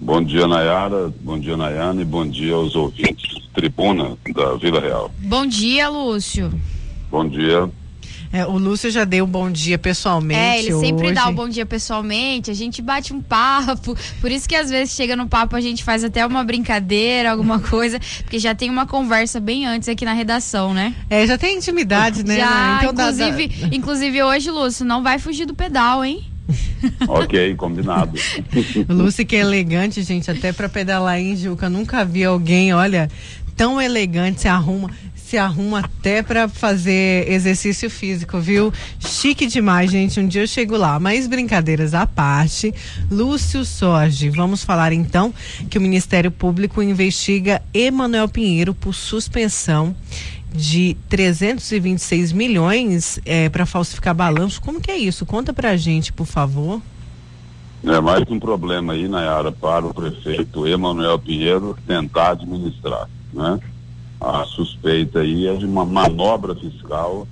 Bom dia, Nayara. Bom dia, Nayane. Bom dia aos ouvintes tribuna da Vila Real. Bom dia, Lúcio. Bom dia. É, o Lúcio já deu um bom dia pessoalmente. É, ele sempre hoje. dá o um bom dia pessoalmente, a gente bate um papo. Por isso que às vezes chega no papo a gente faz até uma brincadeira, alguma coisa, porque já tem uma conversa bem antes aqui na redação, né? É, já tem intimidade, né? Já, Então dá- inclusive, dá- inclusive hoje, Lúcio, não vai fugir do pedal, hein? ok, combinado. Lúcio que é elegante, gente, até pra pedalar em Juca. Nunca vi alguém, olha, tão elegante, se arruma, se arruma até pra fazer exercício físico, viu? Chique demais, gente. Um dia eu chego lá. Mas brincadeiras à parte, Lúcio Sorge, vamos falar então que o Ministério Público investiga Emanuel Pinheiro por suspensão de 326 milhões para falsificar balanço. Como que é isso? Conta pra gente, por favor. É mais um problema aí, Nayara, para o prefeito Emanuel Pinheiro tentar administrar, né? A suspeita aí é de uma manobra fiscal,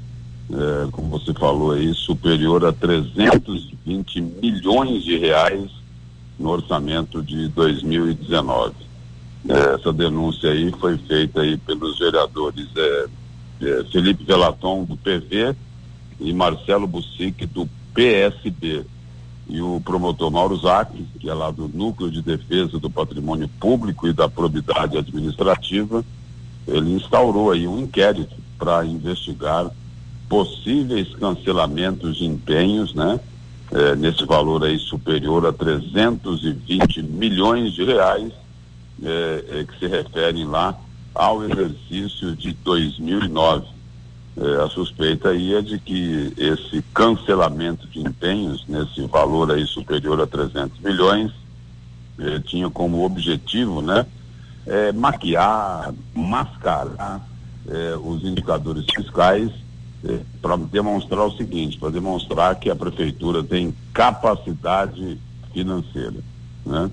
é, como você falou aí, superior a 320 milhões de reais no orçamento de 2019. É, essa denúncia aí foi feita aí pelos vereadores é, é, Felipe Velaton do PV e Marcelo Bussic do PSB e o promotor Mauro Zac, que é lá do Núcleo de Defesa do Patrimônio Público e da Probidade Administrativa, ele instaurou aí um inquérito para investigar possíveis cancelamentos de empenhos, né? Eh, nesse valor aí superior a 320 milhões de reais, eh, eh, que se referem lá ao exercício de 2009. Eh, a suspeita aí é de que esse cancelamento de empenhos, nesse valor aí superior a 300 milhões, eh, tinha como objetivo, né, eh, maquiar, mascarar eh, os indicadores fiscais para demonstrar o seguinte, para demonstrar que a prefeitura tem capacidade financeira, né?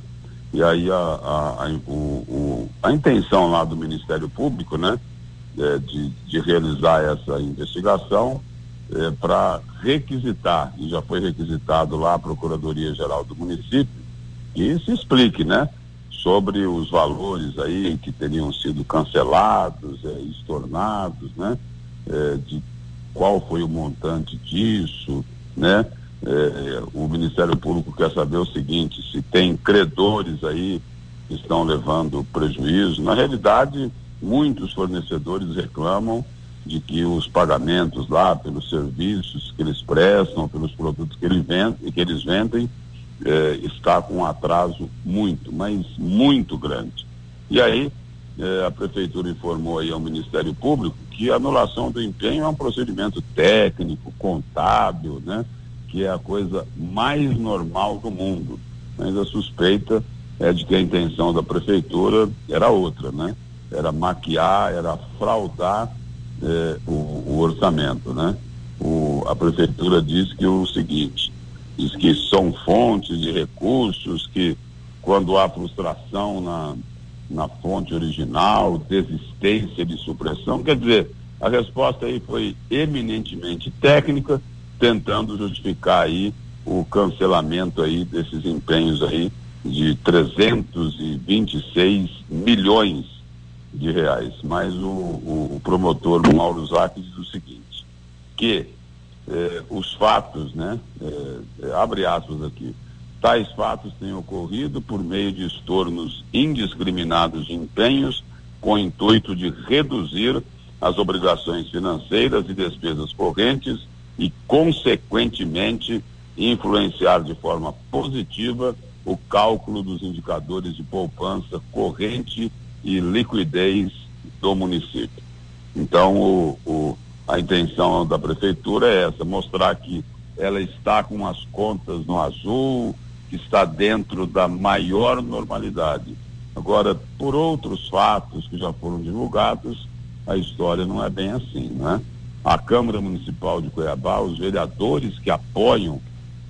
E aí a, a, a, o, o- a intenção lá do Ministério Público, né, eh, de, de realizar essa investigação para requisitar, e já foi requisitado lá a Procuradoria-Geral do município, que se explique, né, sobre os valores aí que teriam sido cancelados, eh, estornados, né, eh, de qual foi o montante disso, né? Eh, o Ministério Público quer saber o seguinte, se tem credores aí que estão levando prejuízo. Na realidade, muitos fornecedores reclamam de que os pagamentos lá pelos serviços que eles prestam, pelos produtos que, eles vendem, que eles vendem, eh, está com um atraso muito, mas muito grande. E aí, a prefeitura informou aí ao Ministério Público que a anulação do empenho é um procedimento técnico, contábil, né? Que é a coisa mais normal do mundo. Mas a suspeita é de que a intenção da prefeitura era outra, né? Era maquiar, era fraudar eh, o, o orçamento, né? O, a prefeitura diz que o seguinte, diz que são fontes de recursos que quando há frustração na, na fonte original, desistência de supressão, quer dizer, a resposta aí foi eminentemente técnica, tentando justificar aí o cancelamento aí desses empenhos aí de 326 milhões de reais. Mas o, o, promotor Mauro Zac diz o seguinte, que eh, os fatos, né, eh, eh, abre aspas aqui, tais fatos têm ocorrido por meio de estornos indiscriminados de empenhos com o intuito de reduzir as obrigações financeiras e despesas correntes e, consequentemente, influenciar de forma positiva o cálculo dos indicadores de poupança corrente e liquidez do município. Então, o, o, a intenção da prefeitura é essa, mostrar que ela está com as contas no azul, que está dentro da maior normalidade. Agora, por outros fatos que já foram divulgados, a história não é bem assim, né? A Câmara Municipal de Cuiabá, os vereadores que apoiam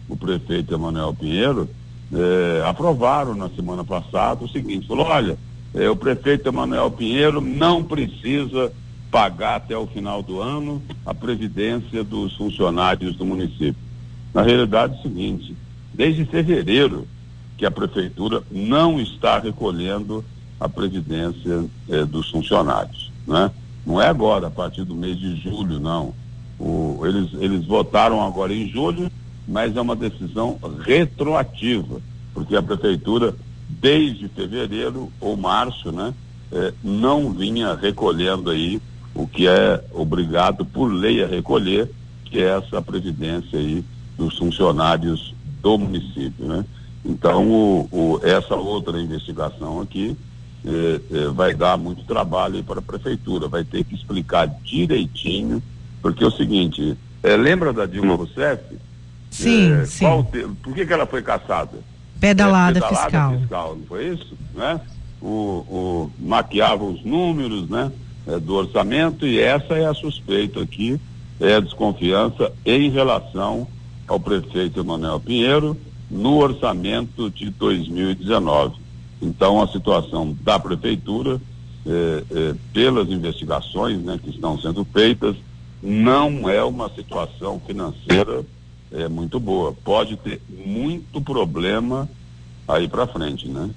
o prefeito Emanuel Pinheiro, eh, aprovaram na semana passada o seguinte, falou, olha, eh, o prefeito Emanuel Pinheiro não precisa pagar até o final do ano a previdência dos funcionários do município. Na realidade é o seguinte, desde fevereiro que a prefeitura não está recolhendo a previdência eh, dos funcionários, né? Não é agora, a partir do mês de julho, não. O, eles, eles votaram agora em julho, mas é uma decisão retroativa, porque a prefeitura, desde fevereiro ou março, né, eh, não vinha recolhendo aí o que é obrigado por lei a recolher, que é essa previdência aí dos funcionários do município, né? Então, o, o, essa outra investigação aqui eh, eh, vai dar muito trabalho para a prefeitura, vai ter que explicar direitinho, porque é o seguinte, eh, lembra da Dilma Rousseff? Sim, sim. Te, por que, que ela foi caçada? Pedalada, pedalada fiscal. fiscal. Não foi isso? Né? O, o, maquiava os números né? do orçamento e essa é a suspeita aqui, é a desconfiança em relação ao prefeito Emanuel Pinheiro no orçamento de 2019. Então, a situação da prefeitura, eh, eh, pelas investigações né, que estão sendo feitas, não é uma situação financeira eh, muito boa. Pode ter muito problema aí para frente, né?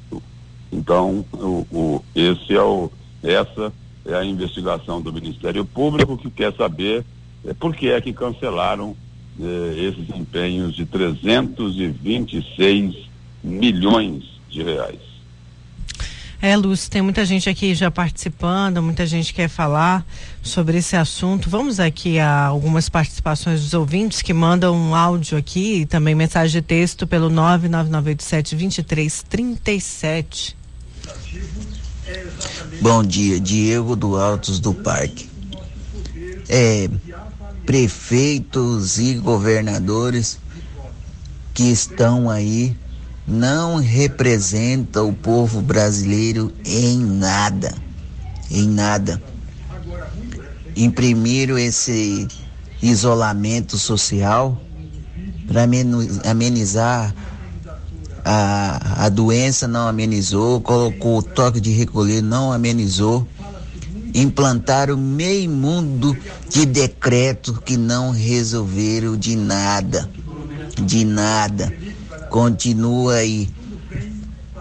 Então, o, o, esse é o, essa é a investigação do Ministério Público que quer saber é, por que é que cancelaram eh, esses empenhos de 326 milhões de reais. É, Lúcio, tem muita gente aqui já participando, muita gente quer falar sobre esse assunto. Vamos aqui a algumas participações dos ouvintes que mandam um áudio aqui e também mensagem de texto pelo 99987-2337. Bom dia, Diego do Altos do Parque. É, prefeitos e governadores que estão aí não representa o povo brasileiro em nada, em nada. Imprimiram esse isolamento social para amenizar a, a doença, não amenizou, colocou o toque de recolher, não amenizou. Implantaram meio mundo de decretos que não resolveram de nada, de nada continua aí.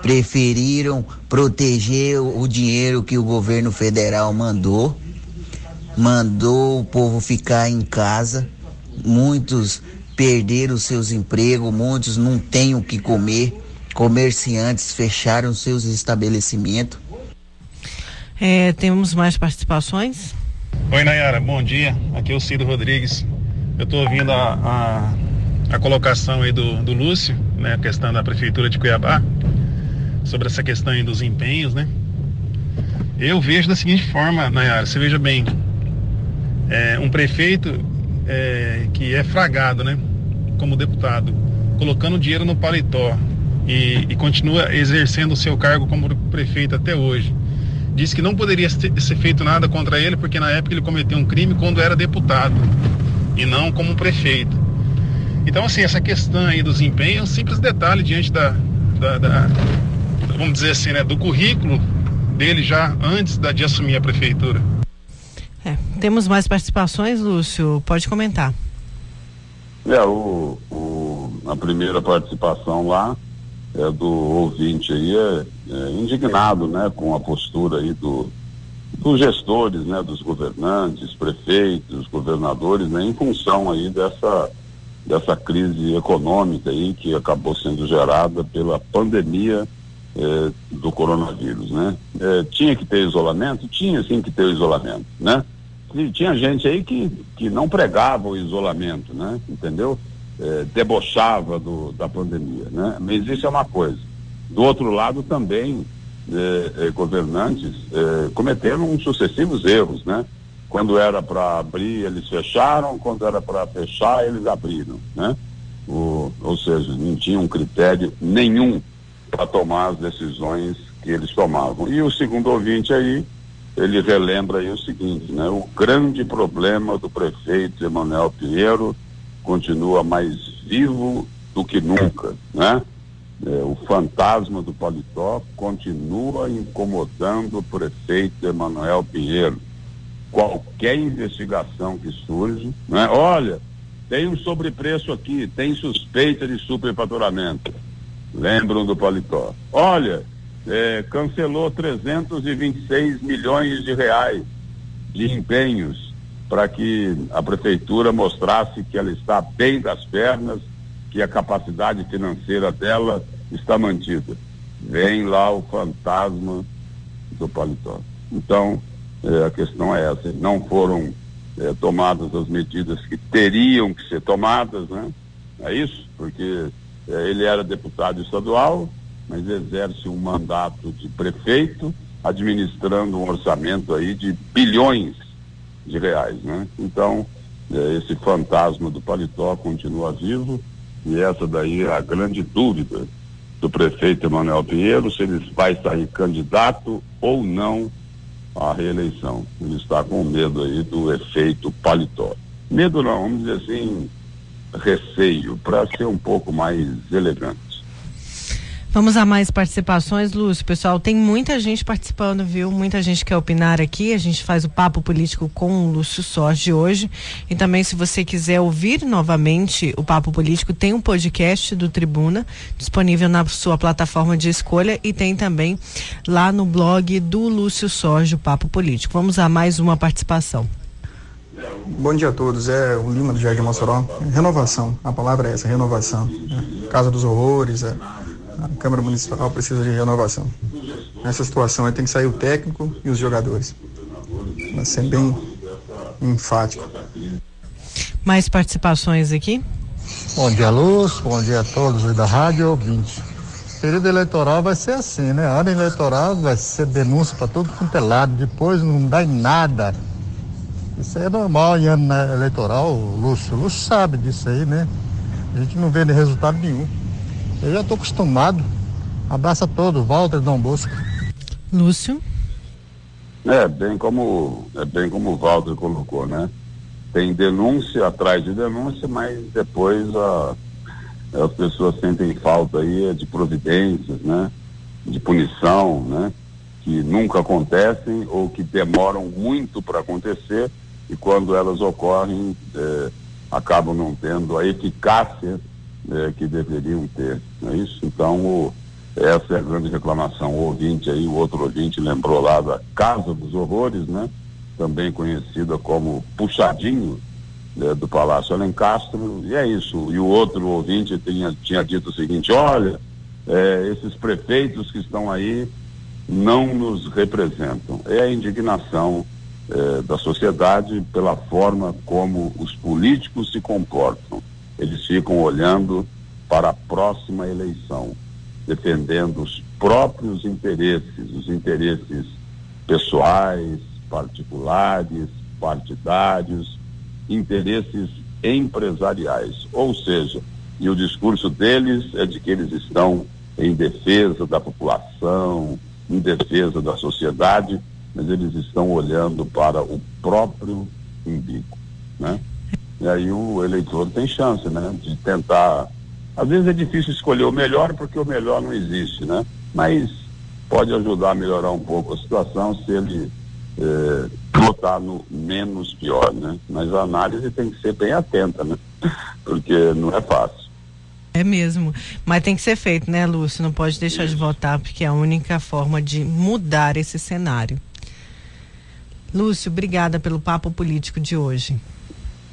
Preferiram proteger o dinheiro que o governo federal mandou, mandou o povo ficar em casa. Muitos perderam seus empregos, muitos não têm o que comer. Comerciantes fecharam seus estabelecimentos. É, temos mais participações? Oi, Nayara, bom dia. Aqui é o Cido Rodrigues. Eu estou ouvindo a, a a colocação aí do, do Lúcio, né, a questão da prefeitura de Cuiabá, sobre essa questão aí dos empenhos, né? Eu vejo da seguinte forma, Nayara, você veja bem, é, um prefeito é, que é fragado, né, como deputado, colocando dinheiro no paletó e, e continua exercendo o seu cargo como prefeito até hoje. Disse que não poderia ser, ser feito nada contra ele porque na época ele cometeu um crime quando era deputado e não como prefeito. Então, assim, essa questão aí dos empenhos é um simples detalhe diante da, da, da vamos dizer assim, né, do currículo dele já antes da, de assumir a prefeitura. É, temos mais participações, Lúcio? Pode comentar. É, o, o, a primeira participação lá é do ouvinte aí, é, é indignado, né, com a postura aí do, dos gestores, né, dos governantes, prefeitos, governadores, né, em função aí dessa dessa crise econômica aí que acabou sendo gerada pela pandemia eh, do coronavírus, né? Eh, tinha que ter isolamento? Tinha sim que ter o isolamento, né? E tinha gente aí que, que não pregava o isolamento, né? Entendeu? Eh, debochava do, da pandemia, né? Mas isso é uma coisa. Do outro lado também, governantes cometeram sucessivos erros, né? Quando era para abrir, eles fecharam, quando era para fechar, eles abriram, né? O, ou seja, não tinha um critério nenhum para tomar as decisões que eles tomavam. E o segundo ouvinte aí, ele relembra aí o seguinte, né? O grande problema do prefeito Emanuel Pinheiro continua mais vivo do que nunca, né? É, o fantasma do paletó continua incomodando o prefeito Emanuel Pinheiro. Qualquer investigação que surge, né? Olha, tem um sobrepreço aqui, tem suspeita de superfaturamento. Lembram do paletó? Olha, é, cancelou 326 milhões de reais de empenhos para que a prefeitura mostrasse que ela está bem das pernas, que a capacidade financeira dela está mantida. Vem lá o fantasma do paletó. Então, é, a questão é essa. Não foram é, tomadas as medidas que teriam que ser tomadas, né? É isso? Porque é, ele era deputado estadual, mas exerce um mandato de prefeito, administrando um orçamento aí de bilhões de reais, né? Então, esse fantasma do paletó continua vivo e essa daí é a grande dúvida do prefeito Emanuel Pinheiro, se ele vai sair candidato ou não à reeleição. Ele está com medo aí do efeito paletó. Medo não, vamos dizer assim, receio, para ser um pouco mais elegante. Vamos a mais participações, Lúcio. Pessoal, tem muita gente participando, viu? Muita gente quer opinar aqui. A gente faz o papo político com o Lúcio Sorge hoje. E também, se você quiser ouvir novamente o papo político, tem um podcast do Tribuna disponível na sua plataforma de escolha e tem também lá no blog do Lúcio Sorge, o Papo Político. Vamos a mais uma participação. Bom dia a todos, é o Lima do Jardim Mossoró. Renovação, a palavra é essa, renovação. É, Casa dos Horrores, é, a Câmara Municipal precisa de renovação. Nessa situação aí tem que sair o técnico e os jogadores. Vai ser bem enfático. Mais participações aqui? Bom dia, Luz. Bom dia a todos da rádio ouvinte. Período eleitoral vai ser assim, né? A hora eleitoral vai ser denúncia para todo quanto é lado, depois não dá em nada. Isso é normal em ano eleitoral, Lúcio. O Lúcio sabe disso aí, né? A gente não vê resultado nenhum. Eu já estou acostumado. Abraço a todos, Walter Dom Bosco. Lúcio. É, bem como, é bem como o Walter colocou, né? Tem denúncia atrás de denúncia, mas depois a, as pessoas sentem falta aí de providências, né? De punição, né? Que nunca acontecem ou que demoram muito para acontecer e quando elas ocorrem eh, acabam não tendo a eficácia é, que deveriam ter. Não é isso? Então, o, essa é a grande reclamação. O ouvinte aí, o outro ouvinte lembrou lá da Casa dos Horrores, né? Também conhecida como Puxadinho né, do Palácio Alencastro, e é isso. E o outro ouvinte tinha, tinha dito o seguinte, olha, é, esses prefeitos que estão aí não nos representam. É a indignação é, da sociedade pela forma como os políticos se comportam eles ficam olhando para a próxima eleição, defendendo os próprios interesses, os interesses pessoais, particulares, partidários, interesses empresariais. Ou seja, e o discurso deles é de que eles estão em defesa da população, em defesa da sociedade, mas eles estão olhando para o próprio umbigo, né? E aí o eleitor tem chance, né? De tentar. Às vezes é difícil escolher o melhor porque o melhor não existe, né? Mas pode ajudar a melhorar um pouco a situação se ele eh, votar no menos pior, né? Mas a análise tem que ser bem atenta, né? Porque não é fácil. É mesmo. Mas tem que ser feito, né, Lúcio? Não pode deixar Isso. de votar, porque é a única forma de mudar esse cenário. Lúcio, obrigada pelo papo político de hoje.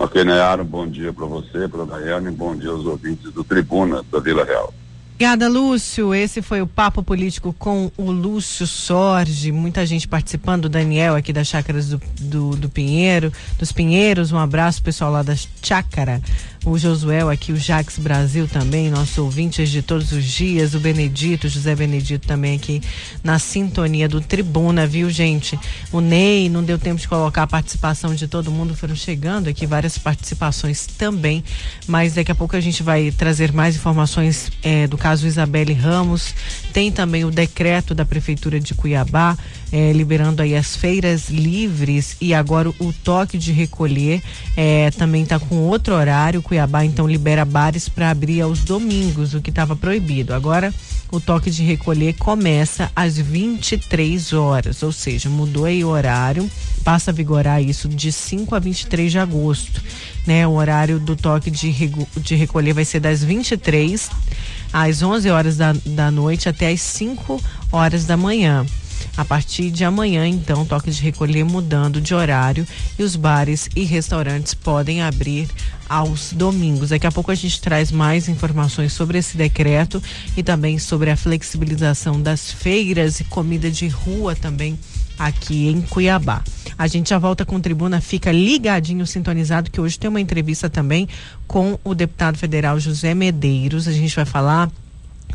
Ok, Nayara, bom dia para você, para a Daiane, bom dia aos ouvintes do Tribuna da Vila Real. Obrigada, Lúcio. Esse foi o Papo Político com o Lúcio Sorge. Muita gente participando. Daniel aqui das Chácaras do, do, do, Pinheiro, dos Pinheiros. Um abraço, pessoal lá da Chácara. O Josué aqui, o Jax Brasil também, nossos ouvintes de todos os dias, o Benedito, José Benedito também aqui na sintonia do Tribuna, viu, gente? O Ney, não deu tempo de colocar a participação de todo mundo, foram chegando aqui várias participações também, mas daqui a pouco a gente vai trazer mais informações é, do caso Isabelle Ramos. Tem também o decreto da Prefeitura de Cuiabá, é, liberando aí as feiras livres e agora o toque de recolher é, também está com outro horário. Cuiabá então libera bares para abrir aos domingos, o que estava proibido. Agora o toque de recolher começa às 23 horas, ou seja, mudou aí o horário, passa a vigorar isso de 5 a 23 de agosto. Né? O horário do toque de, de recolher vai ser das 23 às 11 horas da, da noite até às 5 horas da manhã. A partir de amanhã, então, toque de recolher mudando de horário e os bares e restaurantes podem abrir aos domingos. Daqui a pouco a gente traz mais informações sobre esse decreto e também sobre a flexibilização das feiras e comida de rua também aqui em Cuiabá. A gente já volta com tribuna, fica ligadinho, sintonizado, que hoje tem uma entrevista também com o deputado federal José Medeiros. A gente vai falar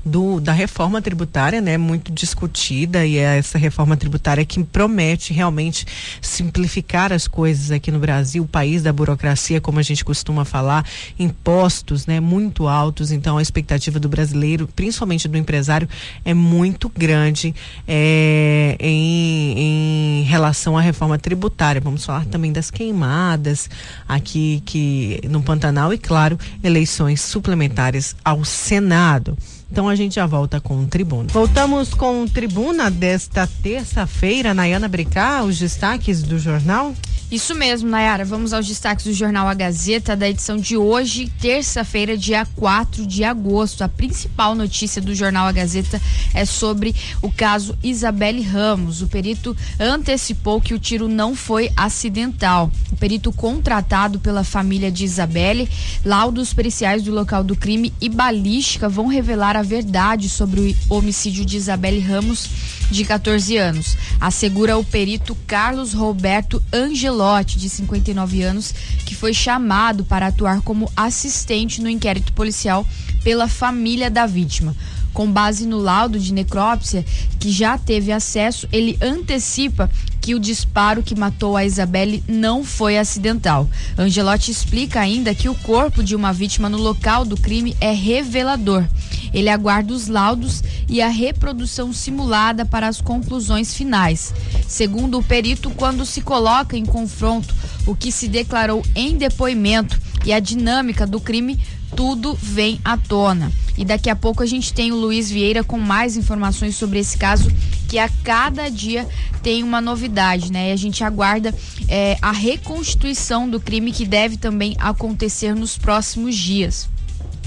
do, da reforma tributária, né, muito discutida e é essa reforma tributária que promete realmente simplificar as coisas aqui no Brasil, o país da burocracia, como a gente costuma falar, impostos, né, muito altos. Então a expectativa do brasileiro, principalmente do empresário, é muito grande é, em, em relação à reforma tributária. Vamos falar também das queimadas aqui que no Pantanal e claro eleições suplementares ao Senado. Então a gente já volta com o Tribuna. Voltamos com o Tribuna desta terça-feira. Nayana Bricá, os destaques do jornal. Isso mesmo, Nayara. Vamos aos destaques do jornal A Gazeta da edição de hoje, terça-feira, dia 4 de agosto. A principal notícia do jornal A Gazeta é sobre o caso Isabelle Ramos. O perito antecipou que o tiro não foi acidental. O perito contratado pela família de Isabelle, laudos periciais do local do crime e balística vão revelar a verdade sobre o homicídio de Isabelle Ramos, de 14 anos. Assegura o perito Carlos Roberto Angelo Belotti, de 59 anos, que foi chamado para atuar como assistente no inquérito policial pela família da vítima. Com base no laudo de necrópsia que já teve acesso, ele antecipa que o disparo que matou a Isabelle não foi acidental. Angelotti explica ainda que o corpo de uma vítima no local do crime é revelador. Ele aguarda os laudos e a reprodução simulada para as conclusões finais. Segundo o perito, quando se coloca em confronto o que se declarou em depoimento e a dinâmica do crime, tudo vem à tona. E daqui a pouco a gente tem o Luiz Vieira com mais informações sobre esse caso, que a cada dia tem uma novidade, né? E a gente aguarda é, a reconstituição do crime que deve também acontecer nos próximos dias.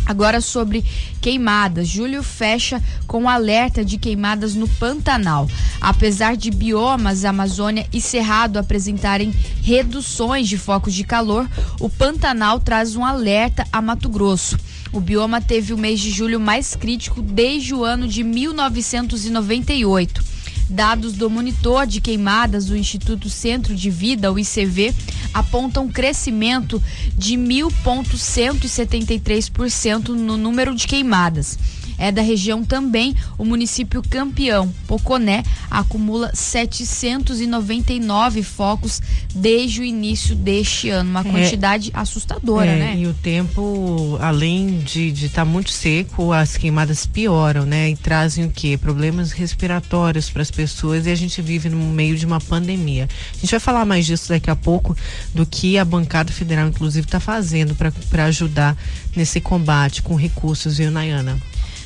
Agora sobre queimadas. Júlio fecha com alerta de queimadas no Pantanal. Apesar de biomas Amazônia e Cerrado apresentarem reduções de focos de calor, o Pantanal traz um alerta a Mato Grosso. O bioma teve o mês de julho mais crítico desde o ano de 1998. Dados do monitor de queimadas do Instituto Centro de Vida, o ICV, apontam crescimento de 1.173% no número de queimadas é da região também o município campeão, Poconé, acumula 799 focos desde o início deste ano. Uma é. quantidade é, assustadora, é, né? E o tempo, além de estar tá muito seco, as queimadas pioram, né? E trazem o quê? Problemas respiratórios para as pessoas e a gente vive no meio de uma pandemia. A gente vai falar mais disso daqui a pouco, do que a bancada federal, inclusive, está fazendo para ajudar nesse combate com recursos, viu, Nayana?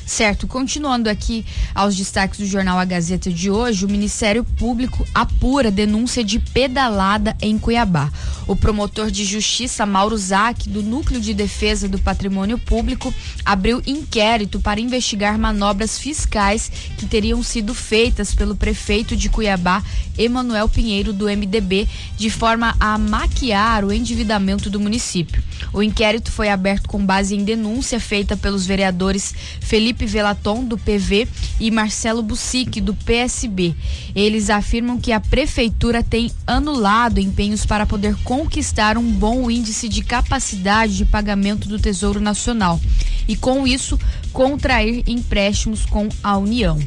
Certo, continuando aqui aos destaques do jornal A Gazeta de hoje, o Ministério Público apura denúncia de pedalada em Cuiabá. O promotor de justiça Mauro Zac, do Núcleo de Defesa do Patrimônio Público, abriu inquérito para investigar manobras fiscais que teriam sido feitas pelo prefeito de Cuiabá, Emanuel Pinheiro, do MDB, de forma a maquiar o endividamento do município. O inquérito foi aberto com base em denúncia feita pelos vereadores Felipe Velaton, do PV, e Marcelo Bussic, do PSB. Eles afirmam que a prefeitura tem anulado empenhos para poder conquistar um bom índice de capacidade de pagamento do Tesouro Nacional e, com isso, contrair empréstimos com a União.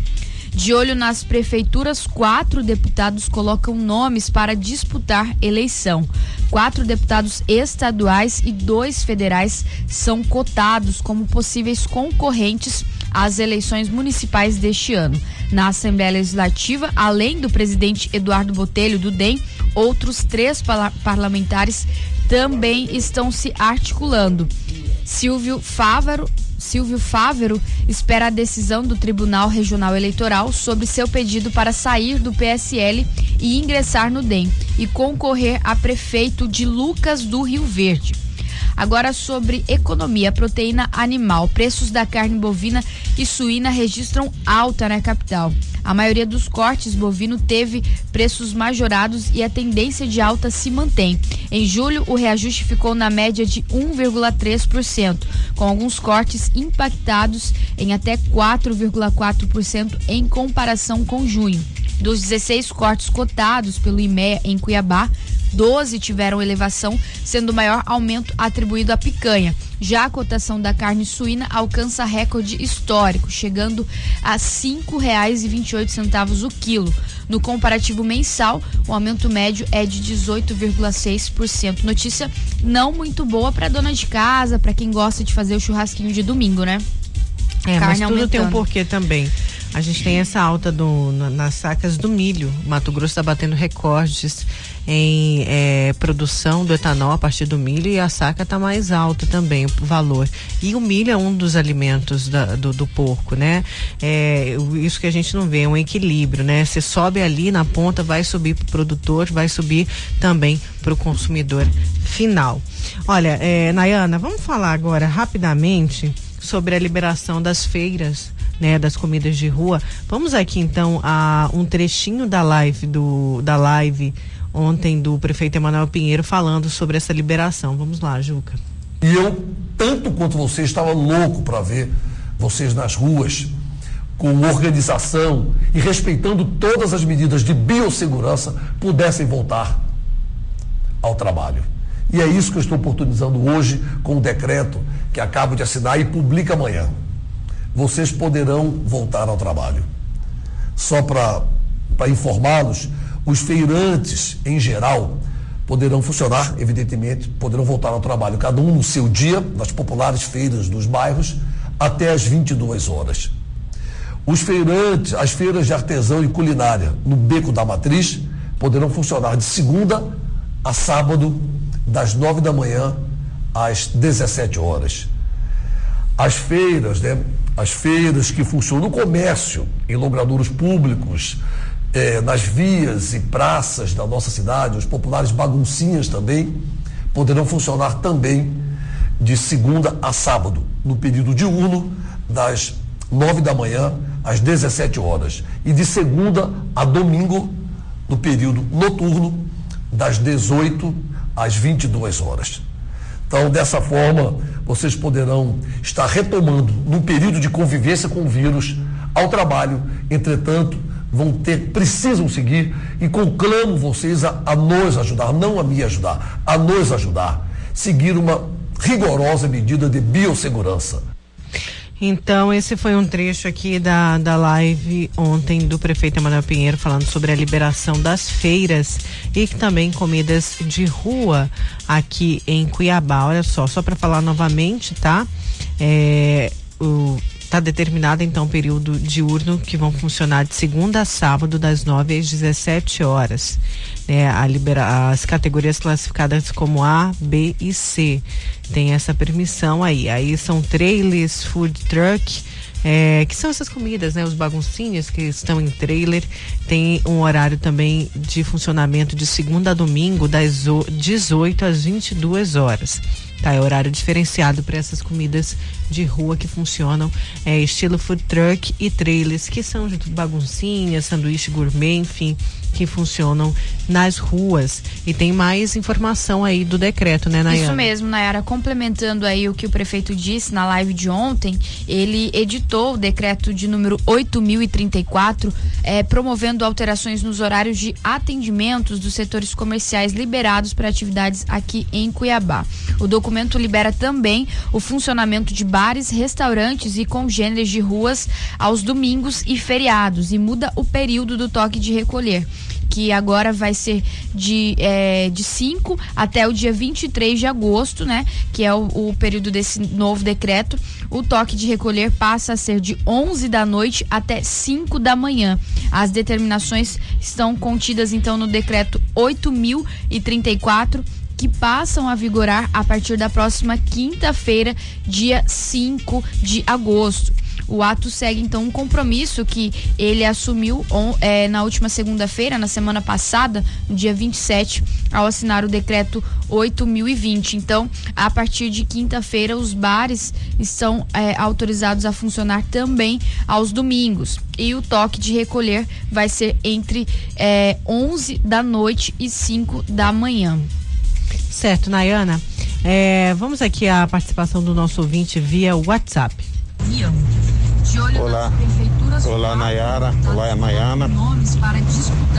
De olho nas prefeituras, quatro deputados colocam nomes para disputar eleição. Quatro deputados estaduais e dois federais são cotados como possíveis concorrentes às eleições municipais deste ano. Na Assembleia Legislativa, além do presidente Eduardo Botelho, do DEM, outros três parlamentares também estão se articulando. Silvio Fávaro, Silvio Fávero espera a decisão do Tribunal Regional Eleitoral sobre seu pedido para sair do PSL e ingressar no DEM e concorrer a prefeito de Lucas do Rio Verde. Agora sobre economia, proteína animal. Preços da carne bovina e suína registram alta na capital. A maioria dos cortes bovino teve preços majorados e a tendência de alta se mantém. Em julho, o reajuste ficou na média de 1,3%, com alguns cortes impactados em até 4,4% em comparação com junho. Dos 16 cortes cotados pelo IMEA em Cuiabá, 12 tiveram elevação, sendo o maior aumento atribuído à picanha. Já a cotação da carne suína alcança recorde histórico, chegando a R$ 5,28 o quilo. No comparativo mensal, o aumento médio é de 18,6%. Notícia não muito boa para dona de casa, para quem gosta de fazer o churrasquinho de domingo, né? É, mas tudo aumentando. tem um porquê também. A gente tem essa alta do, nas sacas do milho. Mato Grosso está batendo recordes em é, produção do etanol a partir do milho e a saca está mais alta também o valor. E o milho é um dos alimentos da, do, do, porco, né? É, isso que a gente não vê, é um equilíbrio, né? Você sobe ali na ponta, vai subir para o produtor, vai subir também para o consumidor final. Olha, é, Nayana, vamos falar agora rapidamente sobre a liberação das feiras né, das comidas de rua. Vamos aqui então a um trechinho da live do da live ontem do prefeito Emanuel Pinheiro falando sobre essa liberação. Vamos lá, Juca. E eu, tanto quanto você, estava louco para ver vocês nas ruas, com organização e respeitando todas as medidas de biossegurança, pudessem voltar ao trabalho. E é isso que eu estou oportunizando hoje com o decreto que acabo de assinar e publica amanhã vocês poderão voltar ao trabalho. Só para informá-los, os feirantes, em geral, poderão funcionar, evidentemente, poderão voltar ao trabalho, cada um no seu dia, nas populares feiras dos bairros, até às 22 horas. Os feirantes, as feiras de artesão e culinária no Beco da Matriz poderão funcionar de segunda a sábado, das 9 da manhã às 17 horas. As feiras, né, as feiras que funcionam no comércio, em logradouros públicos, eh, nas vias e praças da nossa cidade, os populares baguncinhas também, poderão funcionar também de segunda a sábado, no período diurno, das 9 da manhã às 17 horas, e de segunda a domingo, no período noturno, das 18 às 22 horas. Então, dessa forma, vocês poderão estar retomando, num período de convivência com o vírus, ao trabalho. Entretanto, vão ter, precisam seguir e conclamo vocês a, a nos ajudar, não a me ajudar, a nos ajudar. Seguir uma rigorosa medida de biossegurança. Então, esse foi um trecho aqui da, da live ontem do prefeito Emanuel Pinheiro falando sobre a liberação das feiras e também comidas de rua aqui em Cuiabá. Olha só, só para falar novamente, tá? É, o Está determinado então o período diurno que vão funcionar de segunda a sábado, das 9 às 17 horas. Né? A libera as categorias classificadas como A, B e C. Tem essa permissão aí. Aí são trailers, food truck. É, que são essas comidas, né? Os baguncinhos que estão em trailer. Tem um horário também de funcionamento de segunda a domingo, das 18 às 22 horas. Tá, é horário diferenciado para essas comidas de rua que funcionam, é, estilo food truck e trailers, que são de baguncinha, sanduíche gourmet, enfim, que funcionam nas ruas. E tem mais informação aí do decreto, né, Nayara? Isso mesmo, Nayara. Complementando aí o que o prefeito disse na live de ontem, ele editou o decreto de número 8034, é, promovendo alterações nos horários de atendimentos dos setores comerciais liberados para atividades aqui em Cuiabá. O documento libera também o funcionamento de bares, restaurantes e congêneres de ruas aos domingos e feriados e muda o período do toque de recolher que agora vai ser de, é, de 5 até o dia 23 de agosto, né? Que é o, o, período desse novo decreto. O toque de recolher passa a ser de 11 da noite até 5 da manhã. As determinações estão contidas então no decreto 8034 que passam a vigorar a partir da próxima quinta-feira, dia 5 de agosto. O ato segue então um compromisso que ele assumiu on, é, na última segunda-feira, na semana passada, no dia 27, ao assinar o decreto 8020. Então, a partir de quinta-feira, os bares estão é, autorizados a funcionar também aos domingos. E o toque de recolher vai ser entre é, 11 da noite e 5 da manhã. Certo, Nayana. É, vamos aqui à participação do nosso ouvinte via WhatsApp. Olá. Olá, Nayara. Olá, Nayana.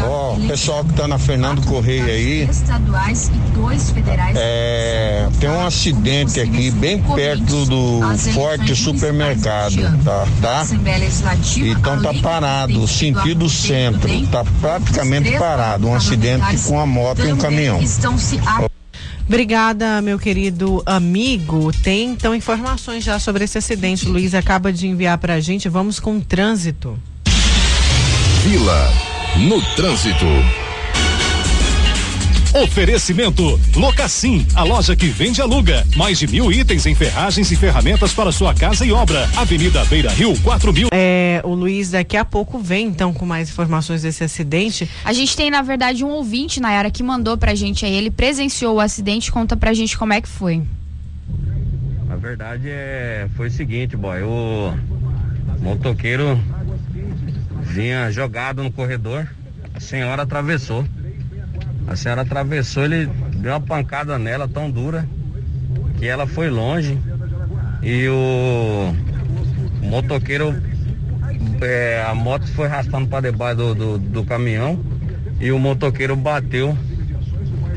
Ó, oh, pessoal que tá na Fernando Correia aí. É, tem um acidente aqui bem perto do Forte Supermercado, tá? tá? Então tá parado, sentido centro. Tá praticamente parado. Um acidente com a moto e um caminhão. Obrigada, meu querido amigo. Tem então informações já sobre esse acidente. Luiz acaba de enviar para a gente. Vamos com o trânsito. Vila no trânsito. Oferecimento Locassim, a loja que vende e aluga. Mais de mil itens em ferragens e ferramentas para sua casa e obra. Avenida Beira Rio, 4000. Mil... É, o Luiz daqui a pouco vem então com mais informações desse acidente. A gente tem, na verdade, um ouvinte, Nayara, que mandou pra gente aí. Ele presenciou o acidente. Conta pra gente como é que foi. A verdade é, foi o seguinte, boy. O motoqueiro vinha jogado no corredor. A senhora atravessou. A senhora atravessou, ele deu uma pancada nela tão dura que ela foi longe e o, motoqueiro, é, a moto foi arrastando para debaixo do, do, do, caminhão e o motoqueiro bateu,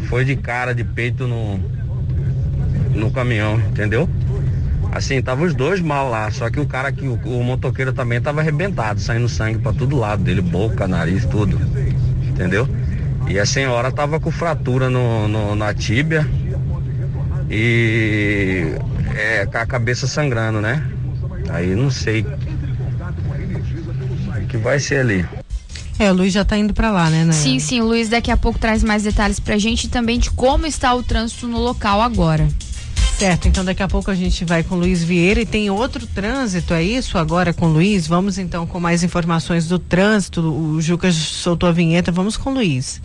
foi de cara, de peito no, no caminhão, entendeu? Assim, tava os dois mal lá, só que o cara que o, o motoqueiro também tava arrebentado, saindo sangue para todo lado dele, boca, nariz, tudo. Entendeu? E a senhora tava com fratura no, no na tíbia e é, com a cabeça sangrando, né? Aí não sei o que vai ser ali. É, o Luiz já tá indo para lá, né, né? Sim, sim, o Luiz daqui a pouco traz mais detalhes pra gente e também de como está o trânsito no local agora. Certo, então daqui a pouco a gente vai com o Luiz Vieira e tem outro trânsito, é isso? Agora com o Luiz, vamos então com mais informações do trânsito. O Jucas soltou a vinheta, vamos com o Luiz.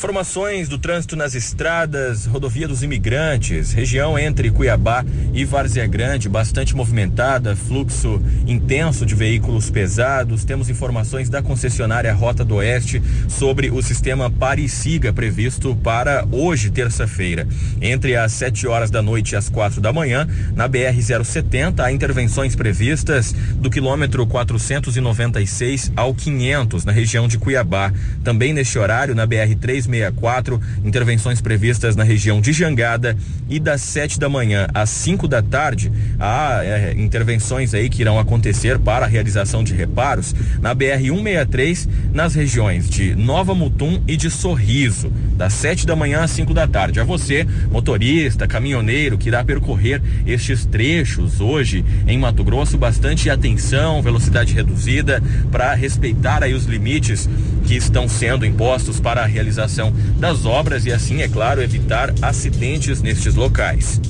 Informações do trânsito nas estradas, rodovia dos imigrantes, região entre Cuiabá e Várzea Grande, bastante movimentada, fluxo intenso de veículos pesados. Temos informações da concessionária Rota do Oeste sobre o sistema Pare-Siga previsto para hoje, terça-feira. Entre as 7 horas da noite e as 4 da manhã, na BR-070, há intervenções previstas do quilômetro 496 ao 500, na região de Cuiabá. Também neste horário, na BR-3 364, intervenções previstas na região de Jangada e das 7 da manhã às 5 da tarde, há é, intervenções aí que irão acontecer para a realização de reparos na BR 163 nas regiões de Nova Mutum e de Sorriso, das 7 da manhã às 5 da tarde. A você, motorista, caminhoneiro que irá percorrer estes trechos hoje em Mato Grosso, bastante atenção, velocidade reduzida para respeitar aí os limites que estão sendo impostos para a realização das obras e assim, é claro, evitar acidentes nestes locais.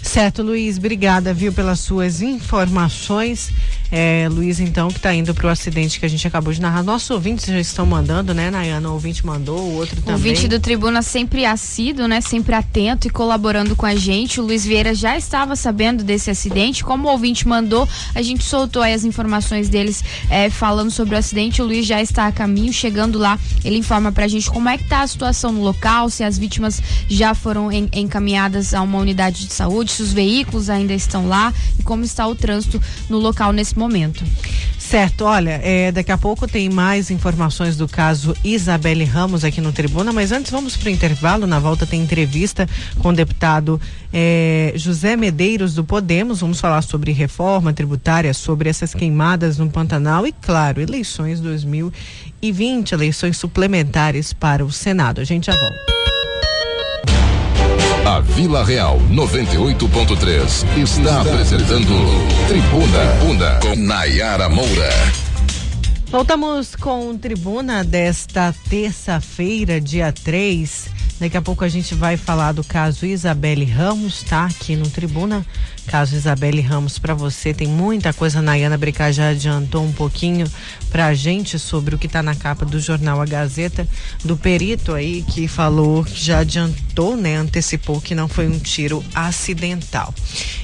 Certo, Luiz, obrigada, viu, pelas suas informações. É, Luiz, então, que está indo para o acidente que a gente acabou de narrar. Nossos ouvintes já estão mandando, né, Nayana? O ouvinte mandou, o outro também. O ouvinte do Tribuna sempre assíduo, né? Sempre atento e colaborando com a gente. O Luiz Vieira já estava sabendo desse acidente. Como o ouvinte mandou, a gente soltou aí as informações deles é, falando sobre o acidente. O Luiz já está a caminho, chegando lá. Ele informa pra gente como é que tá a situação no local, se as vítimas já foram em, encaminhadas a uma unidade de saúde, se os veículos ainda estão lá e como está o trânsito no local nesse momento momento. Certo, olha, é, daqui a pouco tem mais informações do caso Isabelle Ramos aqui no Tribuna, mas antes vamos para o intervalo. Na volta tem entrevista com o deputado é, José Medeiros do Podemos. Vamos falar sobre reforma tributária, sobre essas queimadas no Pantanal e, claro, eleições 2020, eleições suplementares para o Senado. A gente já volta. A Vila Real 98.3 está apresentando Tribuna, Tribuna com Nayara Moura. Voltamos com Tribuna desta terça-feira, dia 3. Daqui a pouco a gente vai falar do caso Isabelle Ramos, tá? Aqui no Tribuna. Caso Isabelle Ramos para você, tem muita coisa. A Nayana Bricá já adiantou um pouquinho pra gente sobre o que tá na capa do jornal A Gazeta, do perito aí que falou, que já adiantou, né? Antecipou que não foi um tiro acidental.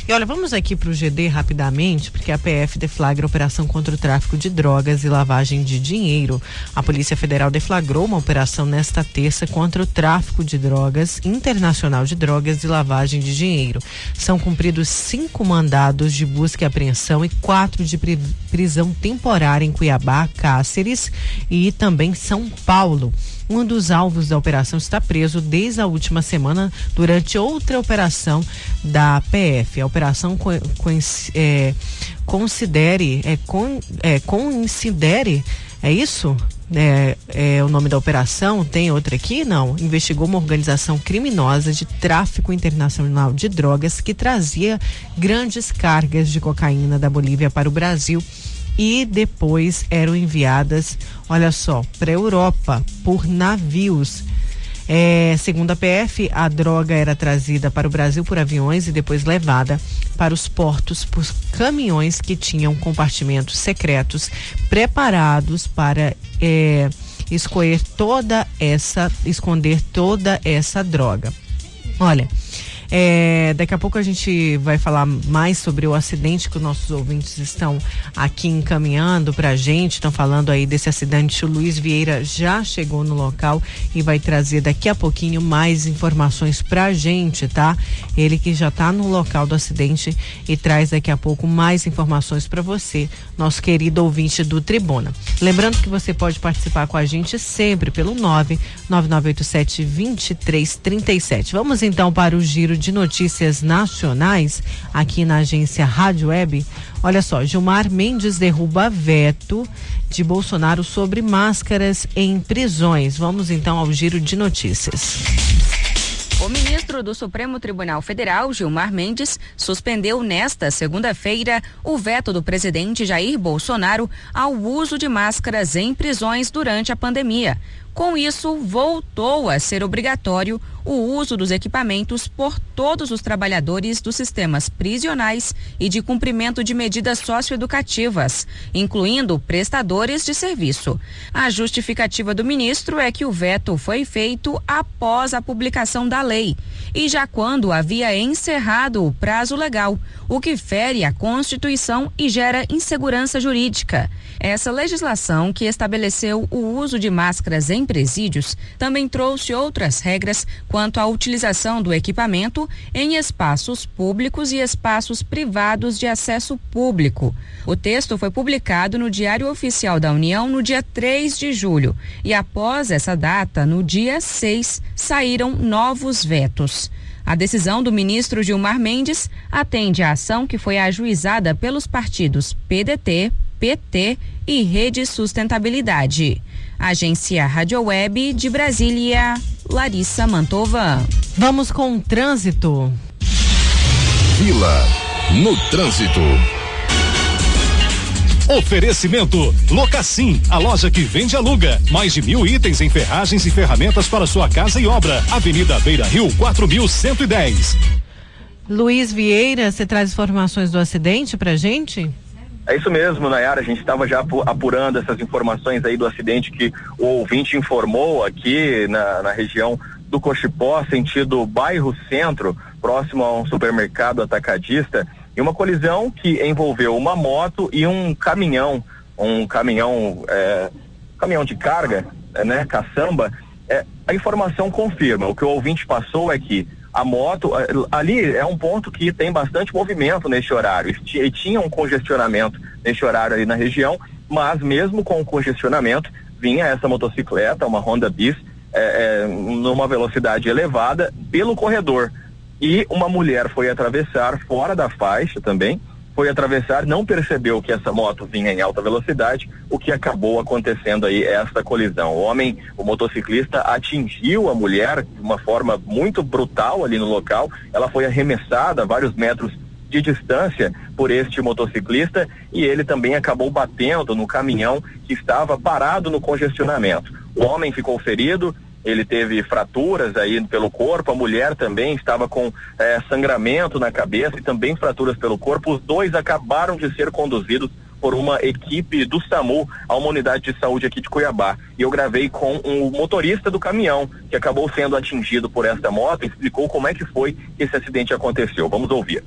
E olha, vamos aqui pro GD rapidamente, porque a PF deflagra operação contra o tráfico de drogas e lavagem de dinheiro. A Polícia Federal deflagrou uma operação nesta terça contra o tráfico de drogas, internacional de drogas e lavagem de dinheiro. São cumpridos cinco mandados de busca e apreensão e quatro de prisão temporária em Cuiabá, Cáceres e também São Paulo. Um dos alvos da operação está preso desde a última semana durante outra operação da PF. A operação é, considere, é, con, é, é isso? É, é, o nome da operação, tem outra aqui? Não. Investigou uma organização criminosa de tráfico internacional de drogas que trazia grandes cargas de cocaína da Bolívia para o Brasil e depois eram enviadas, olha só, para a Europa por navios. É, segundo a PF, a droga era trazida para o Brasil por aviões e depois levada para os portos por caminhões que tinham compartimentos secretos preparados para é, escolher toda essa, esconder toda essa droga. Olha, é, daqui a pouco a gente vai falar mais sobre o acidente que os nossos ouvintes estão aqui encaminhando para a gente. Estão falando aí desse acidente. O Luiz Vieira já chegou no local e vai trazer daqui a pouquinho mais informações para a gente, tá? Ele que já está no local do acidente e traz daqui a pouco mais informações para você, nosso querido ouvinte do Tribuna. Lembrando que você pode participar com a gente sempre pelo 99987 2337. Vamos então para o giro de notícias nacionais aqui na agência Rádio Web. Olha só, Gilmar Mendes derruba veto de Bolsonaro sobre máscaras em prisões. Vamos então ao giro de notícias. O ministro do Supremo Tribunal Federal, Gilmar Mendes, suspendeu nesta segunda-feira o veto do presidente Jair Bolsonaro ao uso de máscaras em prisões durante a pandemia. Com isso, voltou a ser obrigatório o uso dos equipamentos por todos os trabalhadores dos sistemas prisionais e de cumprimento de medidas socioeducativas, incluindo prestadores de serviço. A justificativa do ministro é que o veto foi feito após a publicação da lei e já quando havia encerrado o prazo legal, o que fere a Constituição e gera insegurança jurídica. Essa legislação, que estabeleceu o uso de máscaras em presídios, também trouxe outras regras quanto à utilização do equipamento em espaços públicos e espaços privados de acesso público. O texto foi publicado no Diário Oficial da União no dia 3 de julho e, após essa data, no dia 6, saíram novos vetos. A decisão do ministro Gilmar Mendes atende à ação que foi ajuizada pelos partidos PDT, PT e Rede Sustentabilidade. Agência Rádio Web de Brasília, Larissa Mantova. Vamos com o trânsito. Vila no trânsito. Oferecimento Locassim, a loja que vende e aluga. Mais de mil itens em ferragens e ferramentas para sua casa e obra. Avenida Beira Rio, 4110. Luiz Vieira, você traz informações do acidente pra gente? É isso mesmo, Nayara. A gente estava já apurando essas informações aí do acidente que o ouvinte informou aqui na, na região do Cochipó, sentido bairro centro, próximo a um supermercado atacadista, e uma colisão que envolveu uma moto e um caminhão, um caminhão, é, caminhão de carga, né, caçamba. É, a informação confirma. O que o ouvinte passou é que a moto, eh, ali é um ponto que tem bastante movimento neste horário. E tinha um congestionamento neste horário ali na região, mas mesmo com o congestionamento, vinha essa motocicleta, uma Honda Bis, é, é, numa velocidade elevada pelo corredor. E uma mulher foi atravessar fora da faixa também, foi atravessar, não percebeu que essa moto vinha em alta velocidade, o que acabou acontecendo aí esta colisão. O homem, o motociclista, atingiu a mulher de uma forma muito brutal ali no local. Ela foi arremessada a vários metros de distância por este motociclista e ele também acabou batendo no caminhão que estava parado no congestionamento. O homem ficou ferido, ele teve fraturas aí pelo corpo, a mulher também estava com é, sangramento na cabeça e também fraturas pelo corpo. Os dois acabaram de ser conduzidos por uma equipe do SAMU a uma unidade de saúde aqui de Cuiabá. E eu gravei com o um motorista do caminhão, que acabou sendo atingido por esta moto, e explicou como é que foi que esse acidente aconteceu. Vamos ouvir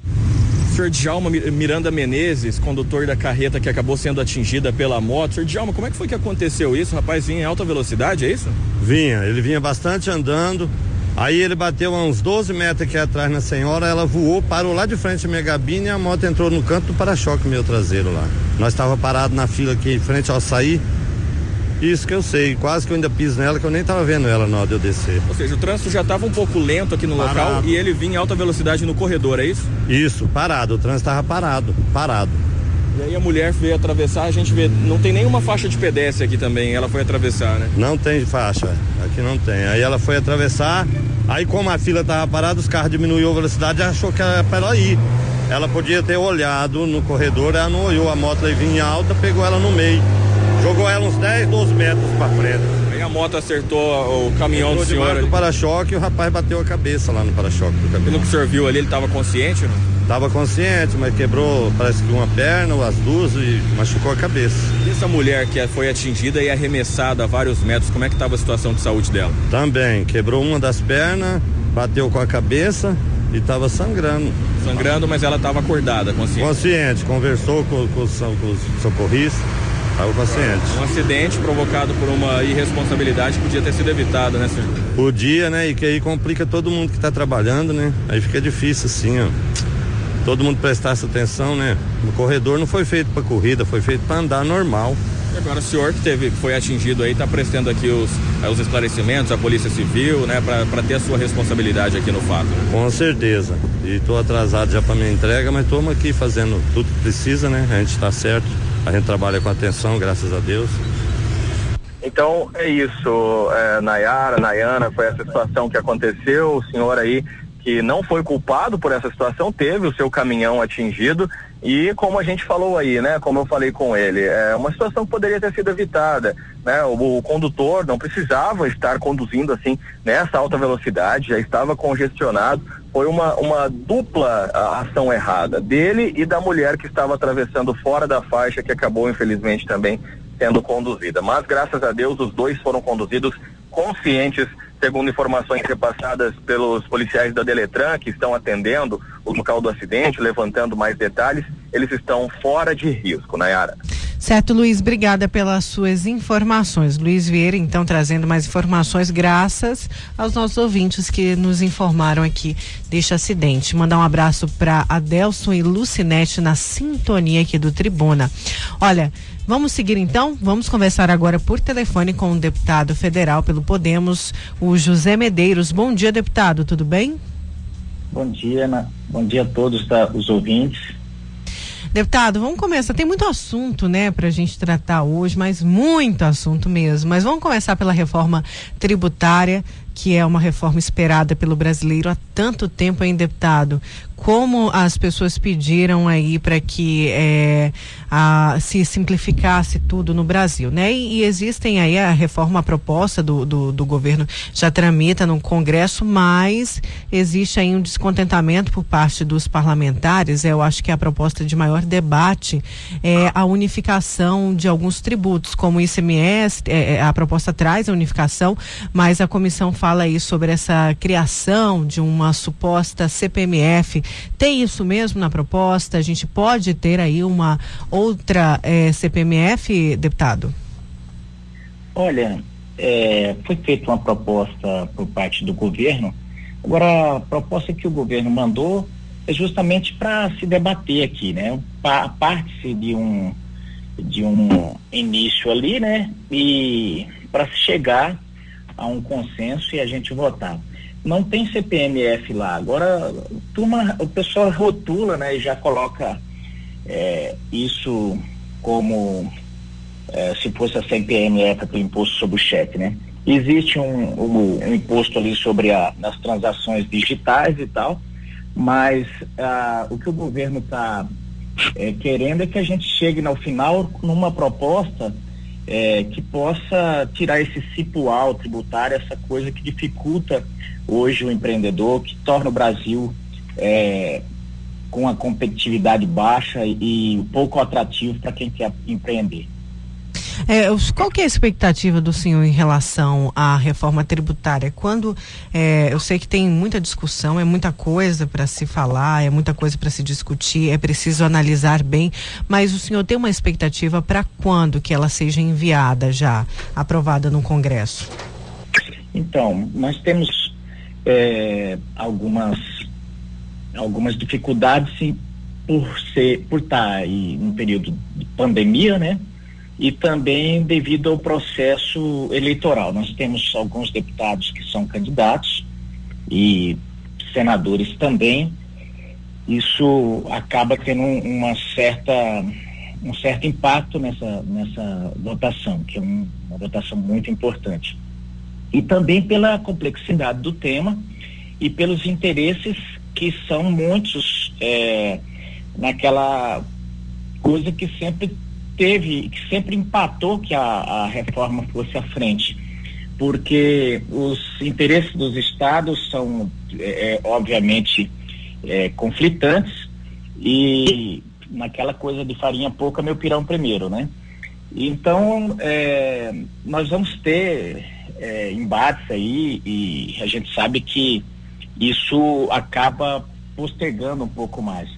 senhor Djalma Miranda Menezes, condutor da carreta que acabou sendo atingida pela moto. Senhor Djalma, como é que foi que aconteceu isso? O rapaz vinha em alta velocidade, é isso? Vinha, ele vinha bastante andando. Aí ele bateu a uns 12 metros aqui atrás na senhora, ela voou, parou lá de frente à minha gabine e a moto entrou no canto do para-choque meu traseiro lá. Nós estava parado na fila aqui em frente ao sair isso que eu sei, quase que eu ainda piso nela, que eu nem tava vendo ela na hora de eu descer. Ou seja, o trânsito já estava um pouco lento aqui no parado. local e ele vinha em alta velocidade no corredor, é isso? Isso, parado, o trânsito estava parado, parado. E aí a mulher veio atravessar, a gente vê, não tem nenhuma faixa de pedestre aqui também, ela foi atravessar, né? Não tem faixa, aqui não tem. Aí ela foi atravessar, aí como a fila estava parada, os carros diminuiu a velocidade e achou que era para ela ir. Ela podia ter olhado no corredor, ela não olhou, a moto aí vinha alta, pegou ela no meio. Jogou ela uns 10, 12 metros para frente. Aí a moto acertou o caminhão Entrou do senhor. do para-choque e o rapaz bateu a cabeça lá no para-choque do caminhão. Pelo que o senhor viu ali, ele estava consciente? Não? Tava consciente, mas quebrou, parece que uma perna, as duas e machucou a cabeça. E essa mulher que foi atingida e arremessada a vários metros, como é que estava a situação de saúde dela? Também, quebrou uma das pernas, bateu com a cabeça e estava sangrando. Sangrando, mas ela estava acordada, consciente? Consciente, conversou com, com, com os socorristas ao paciente. Um acidente provocado por uma irresponsabilidade que podia ter sido evitado, né, senhor? Podia, né? E que aí complica todo mundo que está trabalhando, né? Aí fica difícil assim, ó. Todo mundo prestasse atenção, né? O corredor não foi feito para corrida, foi feito para andar normal. E agora o senhor que teve, foi atingido aí, está prestando aqui os, eh, os esclarecimentos, a Polícia Civil, né, para ter a sua responsabilidade aqui no fato. Né? Com certeza. E estou atrasado já para minha entrega, mas estamos aqui fazendo tudo que precisa, né? A gente está certo. A gente trabalha com atenção, graças a Deus. Então é isso, é, Nayara, Nayana, foi essa situação que aconteceu. O senhor aí que não foi culpado por essa situação teve o seu caminhão atingido e como a gente falou aí, né? Como eu falei com ele, é uma situação que poderia ter sido evitada, né? O, o condutor não precisava estar conduzindo assim nessa alta velocidade, já estava congestionado. Foi uma, uma dupla ação errada dele e da mulher que estava atravessando fora da faixa, que acabou infelizmente também sendo conduzida. Mas graças a Deus os dois foram conduzidos conscientes segundo informações repassadas pelos policiais da Deletran, que estão atendendo o local do acidente, levantando mais detalhes, eles estão fora de risco, Nayara. Certo, Luiz, obrigada pelas suas informações. Luiz Vieira, então, trazendo mais informações, graças aos nossos ouvintes que nos informaram aqui deste acidente. Mandar um abraço para Adelson e Lucinete na sintonia aqui do Tribuna. Olha, Vamos seguir então? Vamos conversar agora por telefone com o deputado federal pelo Podemos, o José Medeiros. Bom dia, deputado, tudo bem? Bom dia, Ana. bom dia a todos tá, os ouvintes. Deputado, vamos começar. Tem muito assunto, né, para a gente tratar hoje, mas muito assunto mesmo. Mas vamos começar pela reforma tributária. que é uma reforma esperada pelo brasileiro há tanto tempo, hein, deputado? Como as pessoas pediram aí para que é, a, se simplificasse tudo no Brasil, né? E, e existem aí a reforma a proposta do, do, do, governo já tramita no Congresso, mas existe aí um descontentamento por parte dos parlamentares. Eu acho que a proposta de maior debate é a unificação de alguns tributos, como o ICMS. É, é, a proposta traz a unificação, mas a comissão fala aí sobre essa criação de uma suposta CPMF tem isso mesmo na proposta? A gente pode ter aí uma outra eh, CPMF, deputado? Olha, é, foi feita uma proposta por parte do governo. Agora, a proposta que o governo mandou é justamente para se debater aqui, né? Parte-se de um de um início ali, né? E para chegar a um consenso e a gente votar não tem CPMF lá. Agora, turma, o pessoal rotula, né, e já coloca é, isso como é, se fosse a CPMF do imposto sobre o cheque, né? Existe um, um, um imposto ali sobre a, as transações digitais e tal, mas ah, o que o governo está é, querendo é que a gente chegue no final numa proposta é, que possa tirar esse cipual tributário, essa coisa que dificulta hoje o empreendedor, que torna o Brasil é, com a competitividade baixa e, e pouco atrativo para quem quer empreender. É, qual que é a expectativa do senhor em relação à reforma tributária? Quando é, eu sei que tem muita discussão, é muita coisa para se falar, é muita coisa para se discutir, é preciso analisar bem, mas o senhor tem uma expectativa para quando que ela seja enviada já, aprovada no Congresso? Então, nós temos é, algumas algumas dificuldades sim, por ser por estar tá aí num período de pandemia, né? E também devido ao processo eleitoral. Nós temos alguns deputados que são candidatos e senadores também. Isso acaba tendo uma certa um certo impacto nessa nessa votação, que é um, uma votação muito importante. E também pela complexidade do tema e pelos interesses que são muitos é, naquela coisa que sempre teve, que sempre empatou que a, a reforma fosse à frente, porque os interesses dos estados são, é, é, obviamente, é, conflitantes e naquela coisa de farinha pouca, meu pirão primeiro, né? Então, é, nós vamos ter é, embates aí e a gente sabe que isso acaba postergando um pouco mais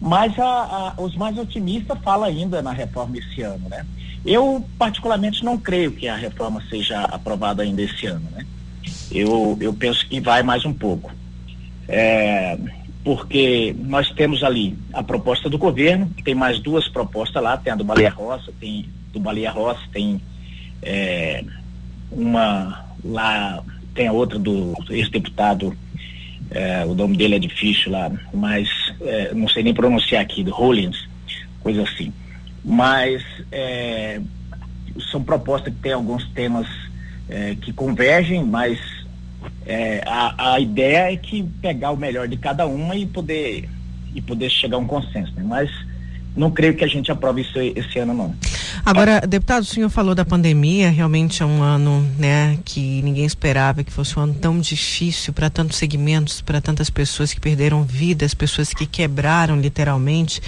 mas a, a, os mais otimistas falam ainda na reforma esse ano, né? Eu particularmente não creio que a reforma seja aprovada ainda esse ano, né? Eu, eu penso que vai mais um pouco. É, porque nós temos ali a proposta do governo, tem mais duas propostas lá, tem a do Baleia Roça, tem do Baleia Roça, tem é, uma lá, tem a outra do ex-deputado é, o nome dele é difícil lá, mas é, não sei nem pronunciar aqui, do Hollins, coisa assim. Mas é, são propostas que têm alguns temas é, que convergem, mas é, a, a ideia é que pegar o melhor de cada uma e poder e poder chegar a um consenso. Né? Mas não creio que a gente aprove isso esse ano não. Agora, deputado, o senhor falou da pandemia, realmente é um ano, né, que ninguém esperava que fosse um ano tão difícil para tantos segmentos, para tantas pessoas que perderam vidas, pessoas que quebraram literalmente.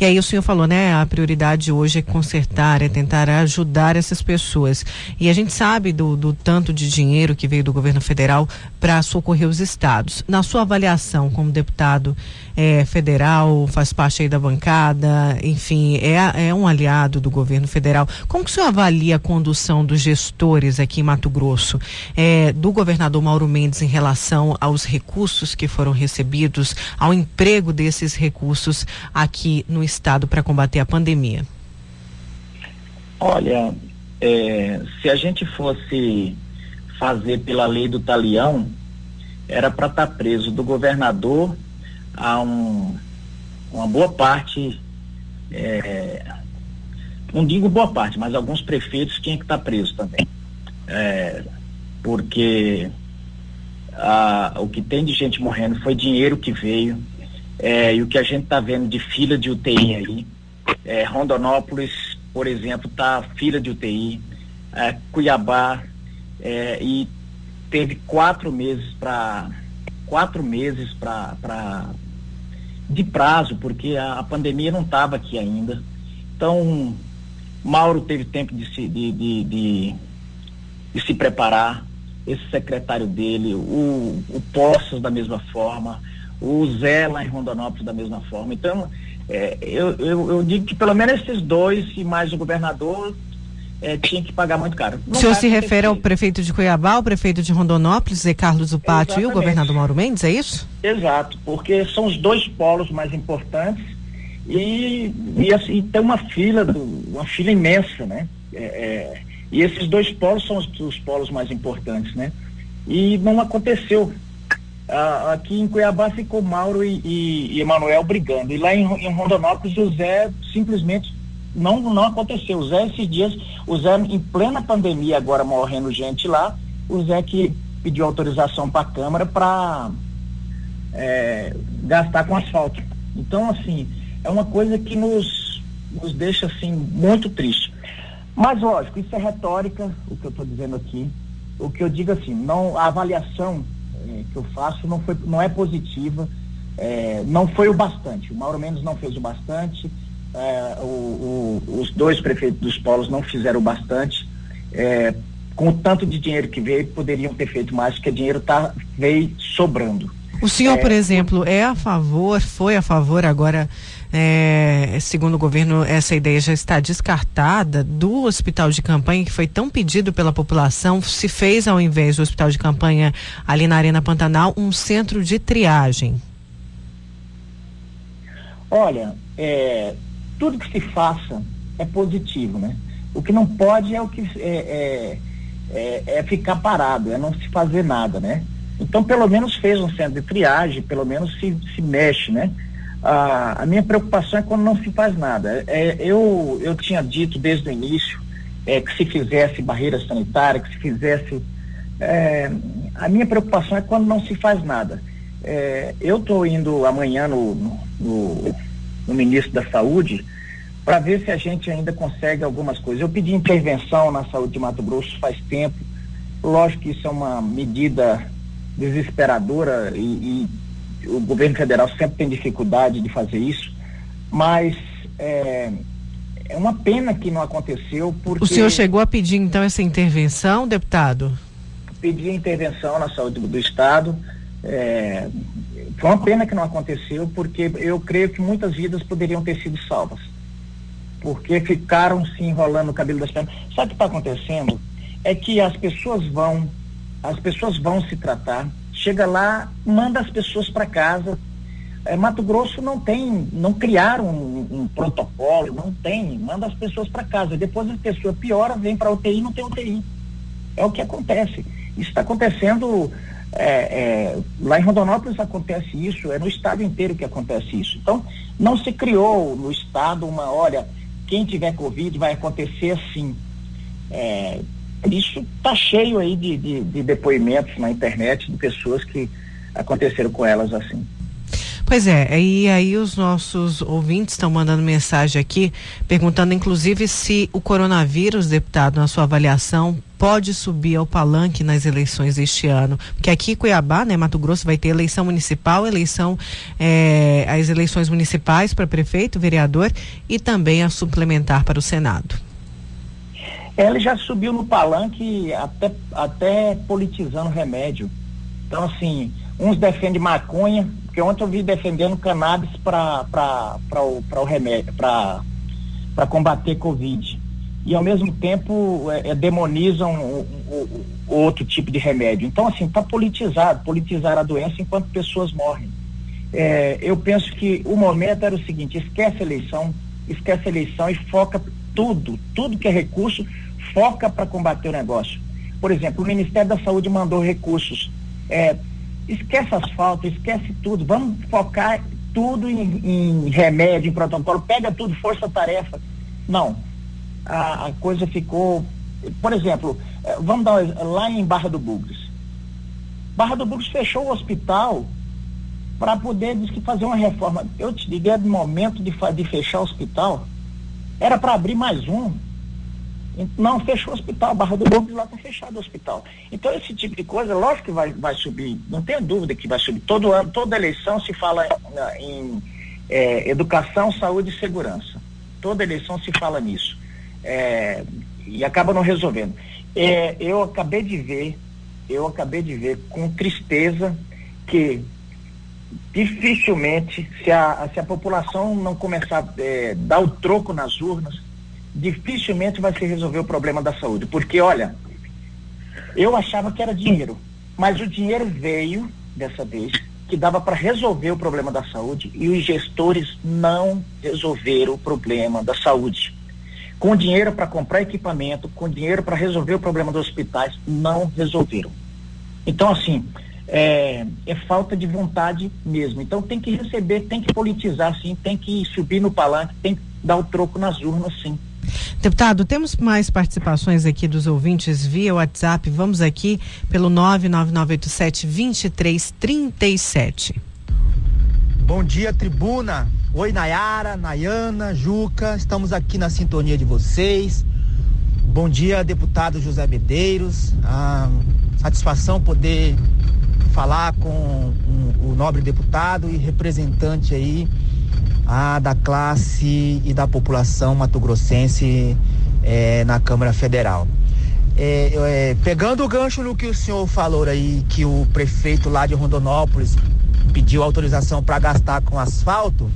E aí o senhor falou, né, a prioridade hoje é consertar, é tentar ajudar essas pessoas. E a gente sabe do, do tanto de dinheiro que veio do governo federal para socorrer os estados. Na sua avaliação como deputado é, federal, faz parte aí da bancada, enfim, é, é um aliado do governo federal. Como que o senhor avalia a condução dos gestores aqui em Mato Grosso, é, do governador Mauro Mendes em relação aos recursos que foram recebidos, ao emprego desses recursos aqui no estado para combater a pandemia? Olha, é, se a gente fosse fazer pela lei do talião, era para estar tá preso do governador a um, uma boa parte é, não digo boa parte, mas alguns prefeitos tinham que estar presos também. É, porque Ah, o que tem de gente morrendo foi dinheiro que veio. É, e o que a gente está vendo de fila de UTI aí. É, Rondonópolis, por exemplo, está fila de UTI. É, Cuiabá, é, e teve quatro meses para quatro meses para de prazo, porque a, a pandemia não estava aqui ainda. Então, Mauro teve tempo de se, de, de, de, de se preparar, esse secretário dele, o, o Poços da mesma forma, o Zé lá em Rondonópolis da mesma forma. Então, é, eu, eu, eu, digo que pelo menos esses dois e mais o governador é, tinha que pagar muito caro. Não o senhor se refere ao prefeito de Cuiabá, o prefeito de Rondonópolis, Zé Carlos Upati e o governador Mauro Mendes, é isso? Exato, porque são os dois polos mais importantes e, e, assim, tem uma fila, do, uma fila imensa, né? É, é, e esses dois polos são os, os, polos mais importantes, né? E não aconteceu. Ah, aqui em Cuiabá ficou Mauro e, e, e Emanuel brigando. E lá em, em Rondonópolis o Zé simplesmente não, não aconteceu. O Zé, esses dias, o Zé, em plena pandemia, agora morrendo gente lá, o Zé que pediu autorização para a Câmara para é, gastar com asfalto. Então, assim, é uma coisa que nos, nos deixa, assim, muito triste. Mas, lógico, isso é retórica, o que eu estou dizendo aqui. O que eu digo, assim, não, a avaliação é, que eu faço não, foi, não é positiva, é, não foi o bastante. O Mauro Mendes não fez o bastante, é, o, o, os dois prefeitos dos polos não fizeram bastante. É, com o tanto de dinheiro que veio, poderiam ter feito mais, porque dinheiro tá, veio sobrando. O senhor, por exemplo, é a favor, foi a favor agora, é, segundo o governo, essa ideia já está descartada do hospital de campanha que foi tão pedido pela população, se fez ao invés do hospital de campanha ali na Arena Pantanal um centro de triagem. Olha, é, tudo que se faça é positivo, né? O que não pode é o que é, é, é, é, ficar parado, é não se fazer nada, né? Então, pelo menos fez um centro de triagem, pelo menos se, se mexe, né? A minha preocupação é quando não se faz nada. É, eu, eu tinha dito desde o início é, que se fizesse barreira sanitária, que se fizesse. É, a minha preocupação é quando não se faz nada. É, eu estou indo amanhã no, no, no ministro da Saúde para ver se a gente ainda consegue algumas coisas. Eu pedi intervenção na saúde de Mato Grosso faz tempo. Lógico que isso é uma medida desesperadora e, e o governo federal sempre tem dificuldade de fazer isso, mas é, é uma pena que não aconteceu porque... O senhor chegou a pedir então essa intervenção, deputado? Pedi intervenção na saúde do Estado, é, foi uma pena que não aconteceu, porque eu creio que muitas vidas poderiam ter sido salvas. Porque ficaram se enrolando o cabelo das pernas. Sabe o que está acontecendo? É que as pessoas vão, as pessoas vão se tratar, chega lá, manda as pessoas para casa. É, Mato Grosso não tem, não criaram um, um protocolo, não tem, manda as pessoas para casa. Depois a pessoa piora, vem para UTI não tem UTI. É o que acontece. Isso está acontecendo é, é, lá em Rondonópolis acontece isso, é no estado inteiro que acontece isso. Então, não se criou no estado uma, olha, quem tiver Covid vai acontecer assim. É, isso está cheio aí de, de, de depoimentos na internet de pessoas que aconteceram com elas assim. Pois é, e aí os nossos ouvintes estão mandando mensagem aqui, perguntando inclusive se o coronavírus, deputado, na sua avaliação, pode subir ao palanque nas eleições este ano. Porque aqui em Cuiabá, né, Mato Grosso, vai ter eleição municipal, eleição, é, as eleições municipais para prefeito, vereador e também a suplementar para o Senado. Ele já subiu no palanque até, até politizando remédio. Então, assim, uns defendem maconha, porque ontem eu vi defendendo cannabis para o, o remédio, para combater Covid. E ao mesmo tempo é, é, demonizam o, o, o, outro tipo de remédio. Então, assim, está politizado, politizar a doença enquanto pessoas morrem. É, eu penso que o momento era o seguinte, esquece a eleição, esquece a eleição e foca tudo, tudo que é recurso, foca para combater o negócio. Por exemplo, o Ministério da Saúde mandou recursos é, esquece asfalto, esquece tudo, vamos focar tudo em, em remédio, em protocolo, pega tudo, força-tarefa. Não, a, a, coisa ficou, por exemplo, eh, vamos dar lá em Barra do Bugres, Barra do Brooks fechou o hospital para poder diz que fazer uma reforma. Eu te digo, é do momento de, de fechar o hospital, era para abrir mais um. Não, fechou o hospital, Barra do Brooks lá está fechado o hospital. Então esse tipo de coisa, lógico que vai, vai subir, não tenho dúvida que vai subir. Todo ano, toda eleição se fala em, em é, educação, saúde e segurança. Toda eleição se fala nisso. É, e acaba não resolvendo. É, eu acabei de ver, eu acabei de ver com tristeza que dificilmente, se a, se a população não começar a é, dar o troco nas urnas, dificilmente vai se resolver o problema da saúde. Porque, olha, eu achava que era dinheiro, mas o dinheiro veio dessa vez que dava para resolver o problema da saúde e os gestores não resolveram o problema da saúde. Com dinheiro para comprar equipamento, com dinheiro para resolver o problema dos hospitais, não resolveram. Então, assim, é, é, falta de vontade mesmo. Então tem que receber, tem que politizar, sim, tem que subir no palanque, tem que dar o troco nas urnas, sim. Deputado, temos mais participações aqui dos ouvintes via WhatsApp. Vamos aqui pelo 99987 2337. Bom dia, tribuna. Oi, Nayara, Nayana, Juca. Estamos aqui na sintonia de vocês. Bom dia, deputado José Medeiros. Ah, satisfação poder falar com um, o nobre deputado e representante aí da classe e da população mato-grossense é, na Câmara Federal. É, é, pegando o gancho no que o senhor falou aí, que o prefeito lá de Rondonópolis pediu autorização para gastar com asfalto,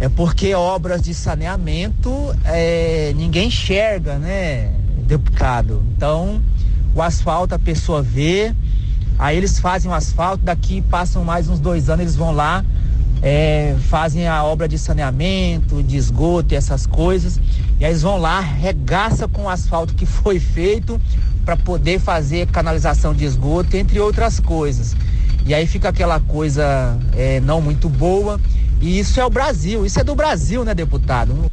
é porque obras de saneamento é, ninguém enxerga, né, deputado? Então, o asfalto a pessoa vê, aí eles fazem o asfalto, daqui passam mais uns dois anos, eles vão lá é, fazem a obra de saneamento, de esgoto e essas coisas. E aí eles vão lá, regaça com o asfalto que foi feito para poder fazer canalização de esgoto, entre outras coisas. E aí fica aquela coisa é, não muito boa. E isso é o Brasil, isso é do Brasil, né, deputado?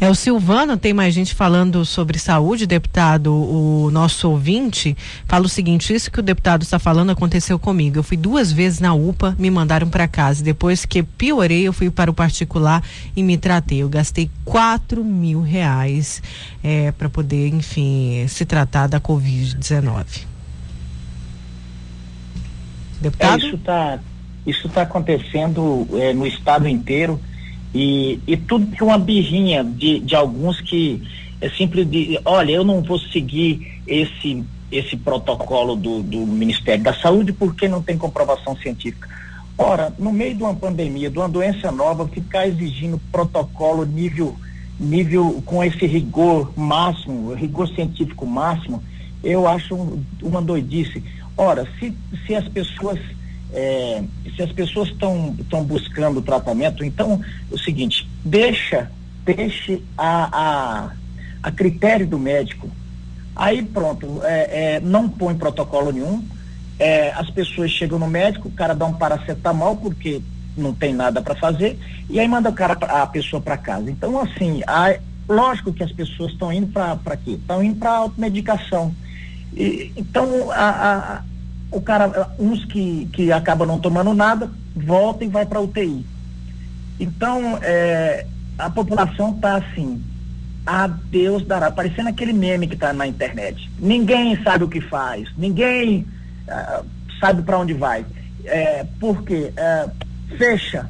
É o Silvano, tem mais gente falando sobre saúde, deputado. O nosso ouvinte fala o seguinte: isso que o deputado está falando aconteceu comigo. Eu fui duas vezes na UPA, me mandaram para casa. Depois que piorei, eu fui para o particular e me tratei. Eu gastei quatro mil reais é, para poder, enfim, se tratar da Covid-19. Deputado? É, isso está isso tá acontecendo é, no estado inteiro e, e tudo que uma birrinha de, de alguns que é simples de, olha, eu não vou seguir esse esse protocolo do, do Ministério da Saúde porque não tem comprovação científica. Ora, no meio de uma pandemia, de uma doença nova, ficar exigindo protocolo nível nível com esse rigor máximo, rigor científico máximo, eu acho uma doidice. Ora, se, se as pessoas é, se as pessoas estão buscando tratamento, então é o seguinte, deixa deixe a, a, a critério do médico. Aí pronto, é, é, não põe protocolo nenhum. É, as pessoas chegam no médico, o cara dá um paracetamol porque não tem nada para fazer e aí manda o cara a pessoa para casa. Então assim, a, lógico que as pessoas estão indo para quê? Estão indo para automedicação. E, então a o cara, uns que, que acabam não tomando nada, volta e vai para UTI. Então, é, a população está assim, a Deus dará, parecendo aquele meme que está na internet. Ninguém sabe o que faz, ninguém uh, sabe para onde vai. É, porque é, fecha,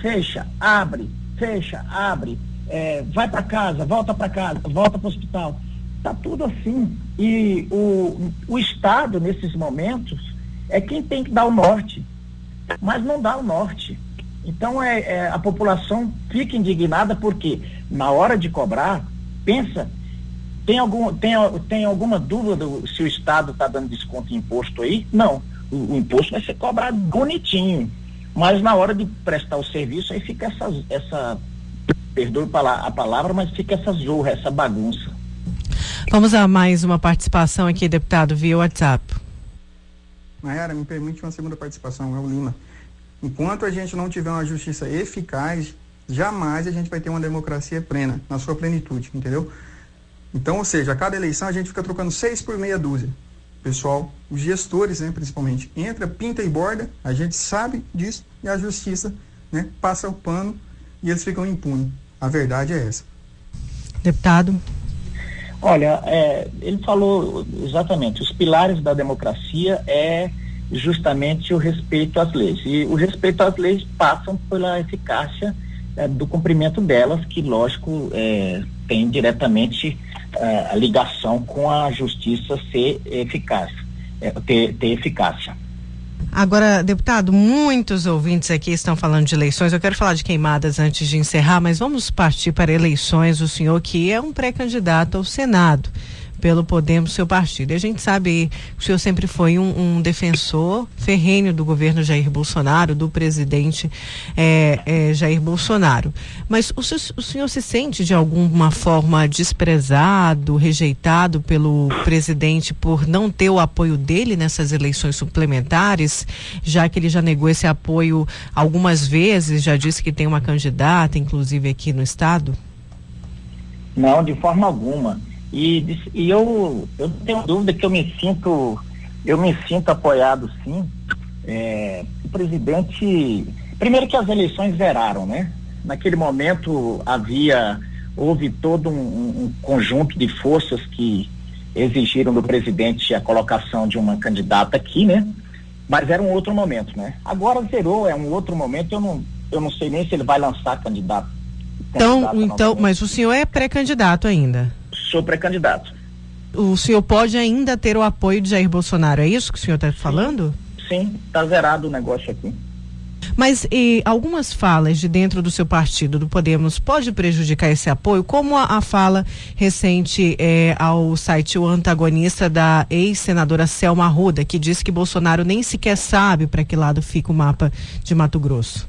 fecha, abre, fecha, abre, é, vai para casa, volta para casa, volta para o hospital. Está tudo assim. E o, o Estado, nesses momentos, é quem tem que dar o norte, mas não dá o norte. Então é, é, a população fica indignada porque na hora de cobrar, pensa, tem, algum, tem, tem alguma dúvida se o Estado está dando desconto em imposto aí? Não. O, o, imposto vai ser cobrado bonitinho. Mas na hora de prestar o serviço, aí fica essa, essa perdoe a palavra, mas fica essa zorra, essa bagunça. Vamos a mais uma participação aqui, deputado, via WhatsApp. Nayara, me permite uma segunda participação, é o Lima. Enquanto a gente não tiver uma justiça eficaz, jamais a gente vai ter uma democracia plena, na sua plenitude, entendeu? Então, ou seja, a cada eleição a gente fica trocando seis por meia dúzia. pessoal, os gestores, né, principalmente, entra, pinta e borda, a gente sabe disso e a justiça né, passa o pano e eles ficam impunes. A verdade é essa. Deputado. Olha, é, ele falou exatamente, os pilares da democracia é justamente o respeito às leis. E o respeito às leis passam pela eficácia é, do cumprimento delas, que, lógico, é, tem diretamente é, a ligação com a justiça ser eficaz, é, ter, ter eficácia. Agora, deputado, muitos ouvintes aqui estão falando de eleições. Eu quero falar de queimadas antes de encerrar, mas vamos partir para eleições. O senhor que é um pré-candidato ao Senado pelo Podemos, seu partido. E a gente sabe que o senhor sempre foi um, um defensor ferrenho do governo Jair Bolsonaro, do presidente é, é, Jair Bolsonaro. Mas o, o, senhor se sente de alguma forma desprezado, rejeitado pelo presidente por não ter o apoio dele nessas eleições suplementares, já que ele já negou esse apoio algumas vezes, já disse que tem uma candidata, inclusive aqui no estado? Não, de forma alguma. E, e eu, eu não tenho dúvida que eu me sinto, eu me sinto apoiado sim. É, o presidente, primeiro que as eleições zeraram, né? Naquele momento havia, houve todo um, um conjunto de forças que exigiram do presidente a colocação de uma candidata aqui, né? Mas era um outro momento, né? Agora zerou, é um outro momento, eu não, eu não sei nem se ele vai lançar candidato. Então, então, mas o senhor é pré-candidato ainda? Sou pré-candidato. O senhor pode ainda ter o apoio de Jair Bolsonaro, é isso que o senhor está falando? Sim, está zerado o negócio aqui. Mas algumas falas de dentro do seu partido, do Podemos, pode prejudicar esse apoio? Como a, a fala recente é, ao site O Antagonista da ex-senadora Selma Arruda, que disse que Bolsonaro nem sequer sabe para que lado fica o mapa de Mato Grosso?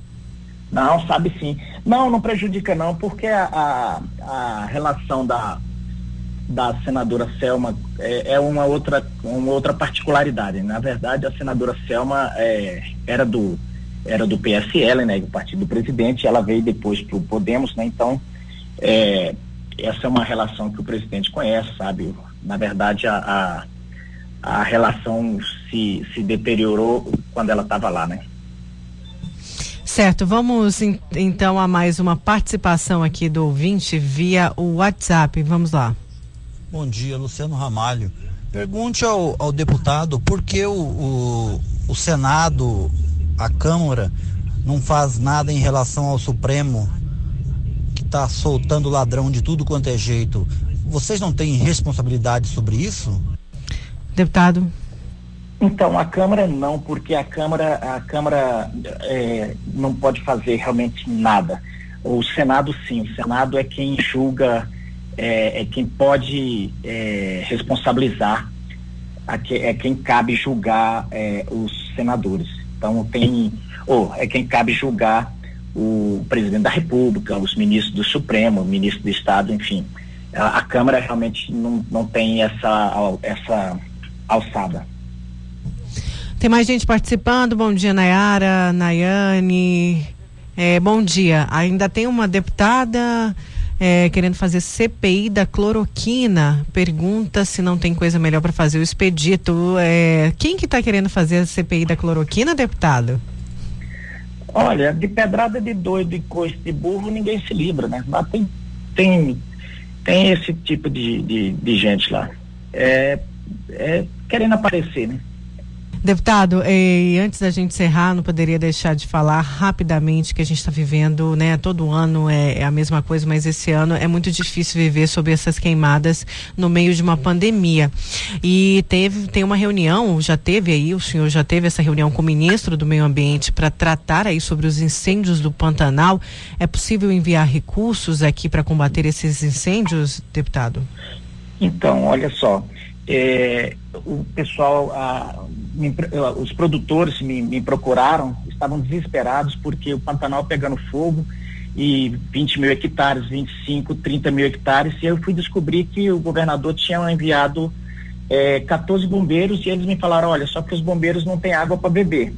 Não, sabe sim. Não, não prejudica não, porque a, a, a relação da, da senadora Selma é, é, uma, outra, uma outra particularidade. Na verdade, a senadora Selma é, era, do, era do PSL, né, o partido do presidente, ela veio depois para o Podemos, né, então é, essa é uma relação que o presidente conhece, sabe? Na verdade, a, a, a relação se, se deteriorou quando ela estava lá, né? Certo, vamos então a mais uma participação aqui do ouvinte via o WhatsApp. Vamos lá. Bom dia, Luciano Ramalho. Pergunte ao, ao deputado por que o, o, o Senado, a Câmara, não faz nada em relação ao Supremo, que está soltando ladrão de tudo quanto é jeito. Vocês não têm responsabilidade sobre isso? Deputado. Então, a Câmara não, porque a Câmara, a Câmara é, não pode fazer realmente nada. O Senado sim, o Senado é quem julga é, é quem pode é, responsabilizar, que, é quem cabe julgar é, os senadores. Então tem, ou é quem cabe julgar o presidente da República, os ministros do Supremo, o ministro do Estado, enfim. A, a Câmara realmente não, não tem essa, essa alçada. Tem mais gente participando. Bom dia, Nayara, Nayane. É, bom dia. Ainda tem uma deputada é, querendo fazer CPI da cloroquina. Pergunta se não tem coisa melhor para fazer o expedito. É, quem que está querendo fazer a CPI da cloroquina, deputado? Olha, de pedrada de doido e coice de burro ninguém se livra, né? Mas tem, tem, tem esse tipo de, de, de gente lá. É, é querendo aparecer, né? Deputado, antes da gente encerrar, não poderia deixar de falar rapidamente que a gente está vivendo, né? Todo ano é, é, a mesma coisa, mas esse ano é muito difícil viver sobre essas queimadas no meio de uma pandemia. E teve, tem uma reunião, já teve aí, o senhor já teve essa reunião com o ministro do Meio Ambiente para tratar aí sobre os incêndios do Pantanal. É possível enviar recursos aqui para combater esses incêndios, deputado? Então, olha só, é, o pessoal, a, me, os produtores me, me, procuraram, estavam desesperados porque o Pantanal pegando fogo e 20 mil hectares, 25, 30 mil hectares, e eu fui descobrir que o governador tinha enviado é, 14 bombeiros e eles me falaram, olha, só que os bombeiros não têm água para beber.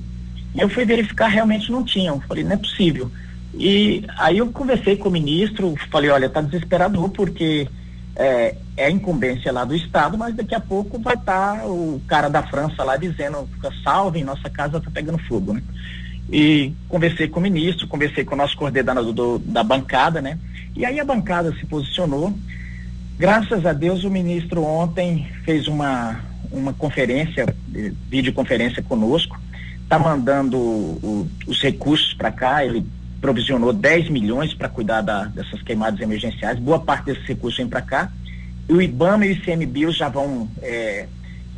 Eu fui verificar, realmente não tinham. Falei, não é possível. E aí eu conversei com o ministro, falei, olha, tá desesperador porque é, é incumbência lá do Estado, mas daqui a pouco vai estar tá o cara da França lá dizendo, salve, nossa casa está pegando fogo, né? E conversei com o ministro, conversei com o nosso coordenador do, da bancada, né? E aí a bancada se posicionou. Graças a Deus o ministro ontem fez uma, uma conferência, videoconferência conosco, está mandando o, os recursos para cá, ele provisionou 10 milhões para cuidar da, dessas queimadas emergenciais, boa parte desses recursos vem para cá, e o IBAMA e o ICMBio já vão é,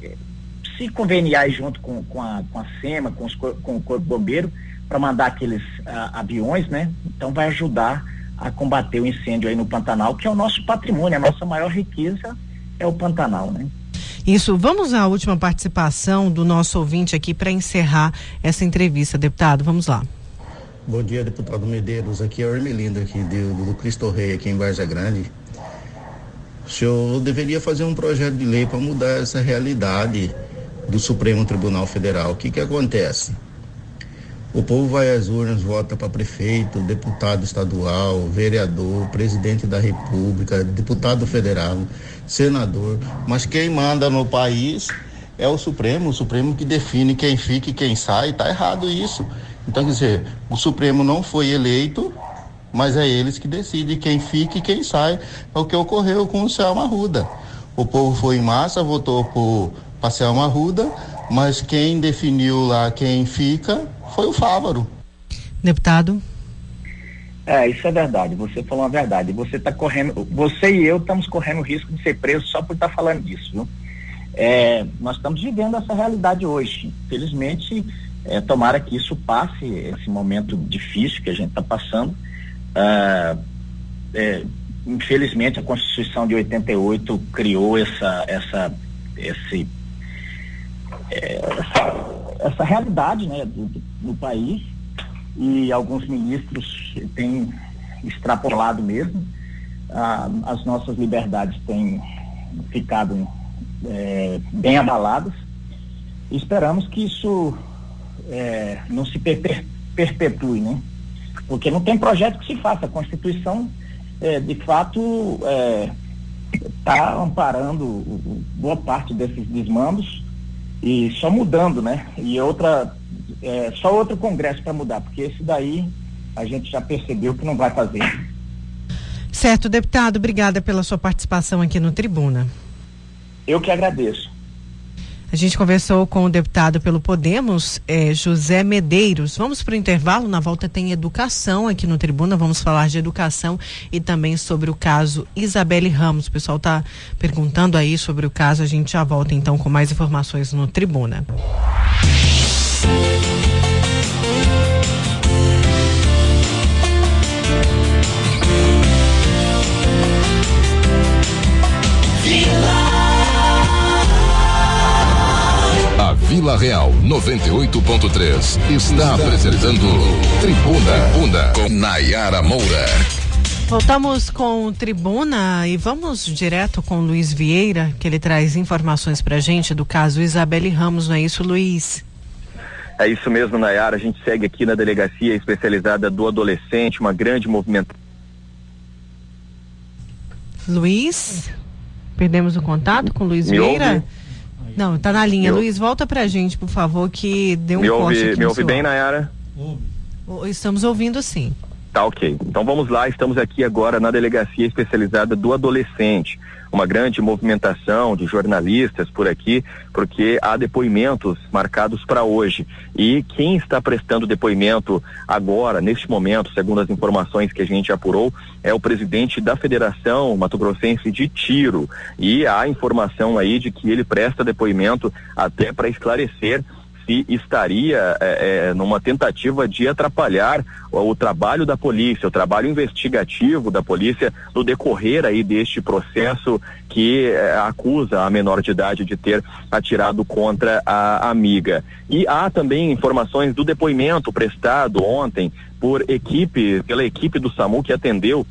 é, se conveniar junto com, com, a, com a SEMA, com, os, com o Corpo Bombeiro, para mandar aqueles a, aviões, né? Então vai ajudar a combater o incêndio aí no Pantanal, que é o nosso patrimônio, a nossa maior riqueza é o Pantanal, né? Isso. Vamos à última participação do nosso ouvinte aqui para encerrar essa entrevista, deputado. Vamos lá. Bom dia, deputado Medeiros. Aqui é o Ermelindo, aqui do, do Cristo Rei, aqui em Varza Grande. O senhor deveria fazer um projeto de lei para mudar essa realidade do Supremo Tribunal Federal. O que que acontece? O povo vai às urnas, vota para prefeito, deputado estadual, vereador, presidente da República, deputado federal, senador, mas quem manda no país é o Supremo, o Supremo que define quem fica e quem sai, está errado isso. Então, quer dizer, o Supremo não foi eleito, mas é eles que decidem quem fica e quem sai. É o que ocorreu com o Selma Arruda. O povo foi em massa, votou por Selma Arruda, mas quem definiu lá quem fica foi o Fávaro. Deputado. É, isso é verdade. Você falou a verdade. Você está correndo, você e eu estamos correndo o risco de ser preso só por estar tá falando disso, viu? É, nós estamos vivendo essa realidade hoje. Infelizmente, é, tomara que isso passe, esse momento difícil que a gente está passando. Ah, é, infelizmente, a Constituição de 88 criou essa, essa, esse, é, essa, essa realidade né, do, do país e alguns ministros têm extrapolado mesmo. Ah, as nossas liberdades têm ficado é, bem abaladas. esperamos que isso é, não se per perpetue, né? Porque não tem projeto que se faça. A Constituição, é, de fato, está é, amparando boa parte desses desmandos e só mudando, né? E outra é, só outro congresso para mudar, porque esse daí a gente já percebeu que não vai fazer. Certo, deputado, obrigada pela sua participação aqui no Tribuna. Eu que agradeço. A gente conversou com o deputado pelo Podemos, eh, José Medeiros. Vamos para o intervalo. Na volta tem educação aqui no Tribuna. Vamos falar de educação e também sobre o caso Isabelle Ramos. O pessoal está perguntando aí sobre o caso. A gente já volta então com mais informações no Tribuna. Vila Real 98.3 está apresentando Tribuna Tribuna com Nayara Moura. Voltamos com Tribuna e vamos direto com Luiz Vieira, que ele traz informações pra gente do caso Isabelle Ramos, não é isso, Luiz? É isso mesmo, Nayara. A gente segue aqui na delegacia especializada do adolescente, uma grande movimentação. Luiz? Perdemos o contato com Luiz me Vieira? Ouve? Não, tá na linha. Me Luiz, volta pra gente, por favor, que deu um me ouve, aqui Me ouve bem, Nayara? Estamos ouvindo sim. Tá ok. Então vamos lá, estamos aqui agora na delegacia especializada do adolescente uma grande movimentação de jornalistas por aqui, porque há depoimentos marcados para hoje. E quem está prestando depoimento agora, neste momento, segundo as informações que a gente apurou, é o presidente da Federação Mato Grossense de Tiro. E há informação aí de que ele presta depoimento até para esclarecer se estaria é, é, numa tentativa de atrapalhar o, o, trabalho da polícia, o trabalho investigativo da polícia no decorrer aí deste processo que é, acusa a menor de idade de ter atirado contra a amiga. E há também informações do depoimento prestado ontem por equipe, pela equipe do SAMU que atendeu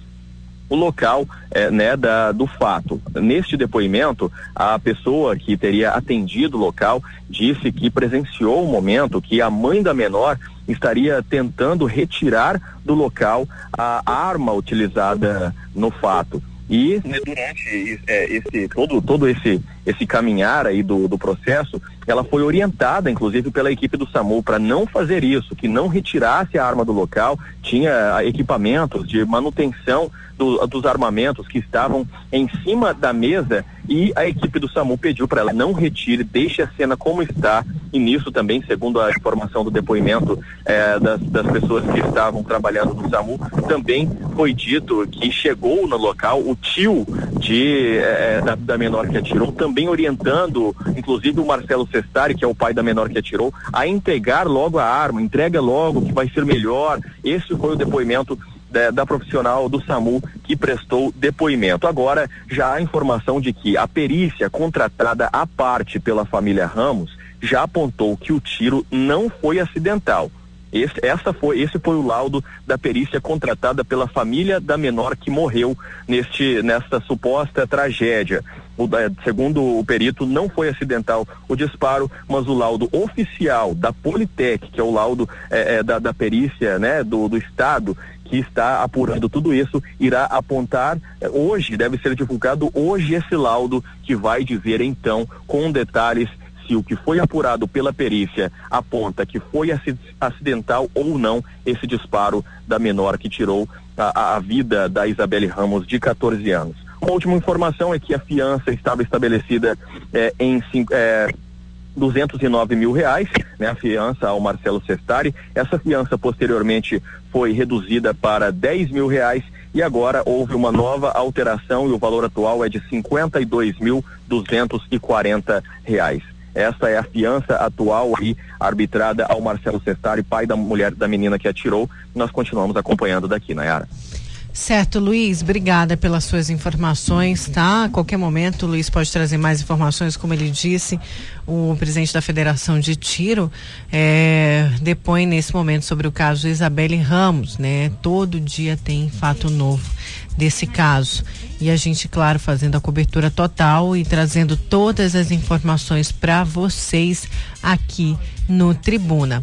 o local eh, né, da, do fato. Neste depoimento, a pessoa que teria atendido o local disse que presenciou o momento que a mãe da menor estaria tentando retirar do local a arma utilizada no fato. E durante é, esse todo todo esse esse caminhar aí do, do processo, ela foi orientada, inclusive, pela equipe do SAMU para não fazer isso, que não retirasse a arma do local, tinha ah, equipamentos de manutenção do, dos armamentos que estavam em cima da mesa e a equipe do SAMU pediu para ela não retire, deixe a cena como está. E nisso também, segundo a informação do depoimento eh, das, das pessoas que estavam trabalhando no SAMU, também foi dito que chegou no local o tio de, eh, da, da menor que atirou, também orientando, inclusive o Marcelo Sestari, que é o pai da menor que atirou, a entregar logo a arma, entrega logo que vai ser melhor. Esse foi o depoimento da, da, profissional do SAMU que prestou depoimento. Agora, já há informação de que a perícia contratada à parte pela família Ramos já apontou que o tiro não foi acidental. Esse, essa foi, esse foi o laudo da perícia contratada pela família da menor que morreu neste, nesta suposta tragédia. O, segundo o perito, não foi acidental o disparo, mas o laudo oficial da Politec, que é o laudo é, é, da, da perícia né, do, do Estado, que está apurando tudo isso, irá apontar é, hoje, deve ser divulgado hoje esse laudo que vai dizer então com detalhes se o que foi apurado pela perícia aponta que foi acidental ou não esse disparo da menor que tirou a, a vida da Isabelle Ramos de 14 anos. Uma última informação é que a fiança estava estabelecida é, em é, 209 mil reais, né, a fiança ao Marcelo Sestari. Essa fiança posteriormente foi reduzida para 10 mil reais e agora houve uma nova alteração e o valor atual é de 52 mil 240 reais. Essa é a fiança atual aí arbitrada ao Marcelo Sestari, pai da mulher da menina que atirou. Nós continuamos acompanhando daqui, Nayara. Certo, Luiz, obrigada pelas suas informações, tá? A qualquer momento o Luiz pode trazer mais informações, como ele disse, o presidente da Federação de Tiro é, depõe nesse momento sobre o caso Isabelle Ramos, né? Todo dia tem fato novo desse caso. E a gente, claro, fazendo a cobertura total e trazendo todas as informações para vocês aqui no Tribuna.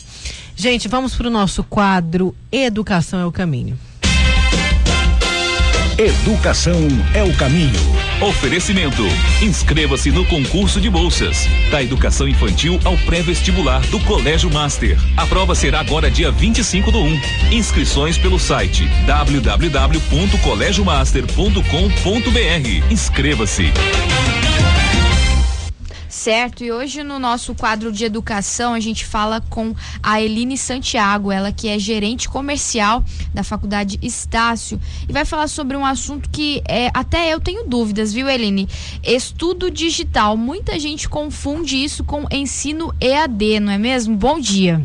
Gente, vamos para o nosso quadro Educação é o Caminho. Educação é o caminho. Oferecimento. Inscreva-se no concurso de bolsas. Da educação infantil ao pré-vestibular do Colégio Master. A prova será agora dia 25 do 1. Inscrições pelo site www.colégiomaster.com.br. Inscreva-se certo? E hoje no nosso quadro de educação a gente fala com a Eline Santiago, ela que é gerente comercial da Faculdade Estácio e vai falar sobre um assunto que é, até eu tenho dúvidas, viu, Eline? Estudo digital. Muita gente confunde isso com ensino EAD, não é mesmo? Bom dia.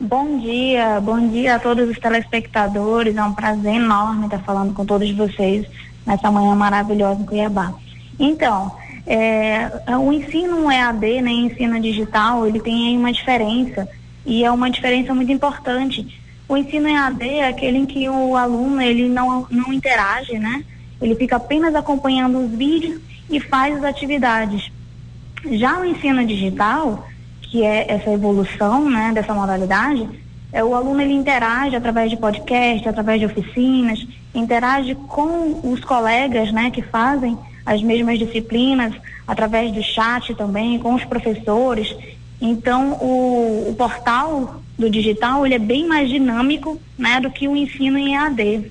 Bom dia, bom dia a todos os telespectadores. É um prazer enorme estar falando com todos vocês nessa manhã maravilhosa em Cuiabá. Então, é, o ensino EAD, né, ensino digital, ele tem aí uma diferença e é uma diferença muito importante. O ensino EAD é aquele em que o aluno ele não, não interage, né? Ele fica apenas acompanhando os vídeos e faz as atividades. Já o ensino digital, que é essa evolução, né, dessa modalidade, é o aluno ele interage através de podcast, através de oficinas, interage com os colegas, né, que fazem as mesmas disciplinas, através do chat também, com os professores. Então, o, o portal do digital ele é bem mais dinâmico né, do que o ensino em EAD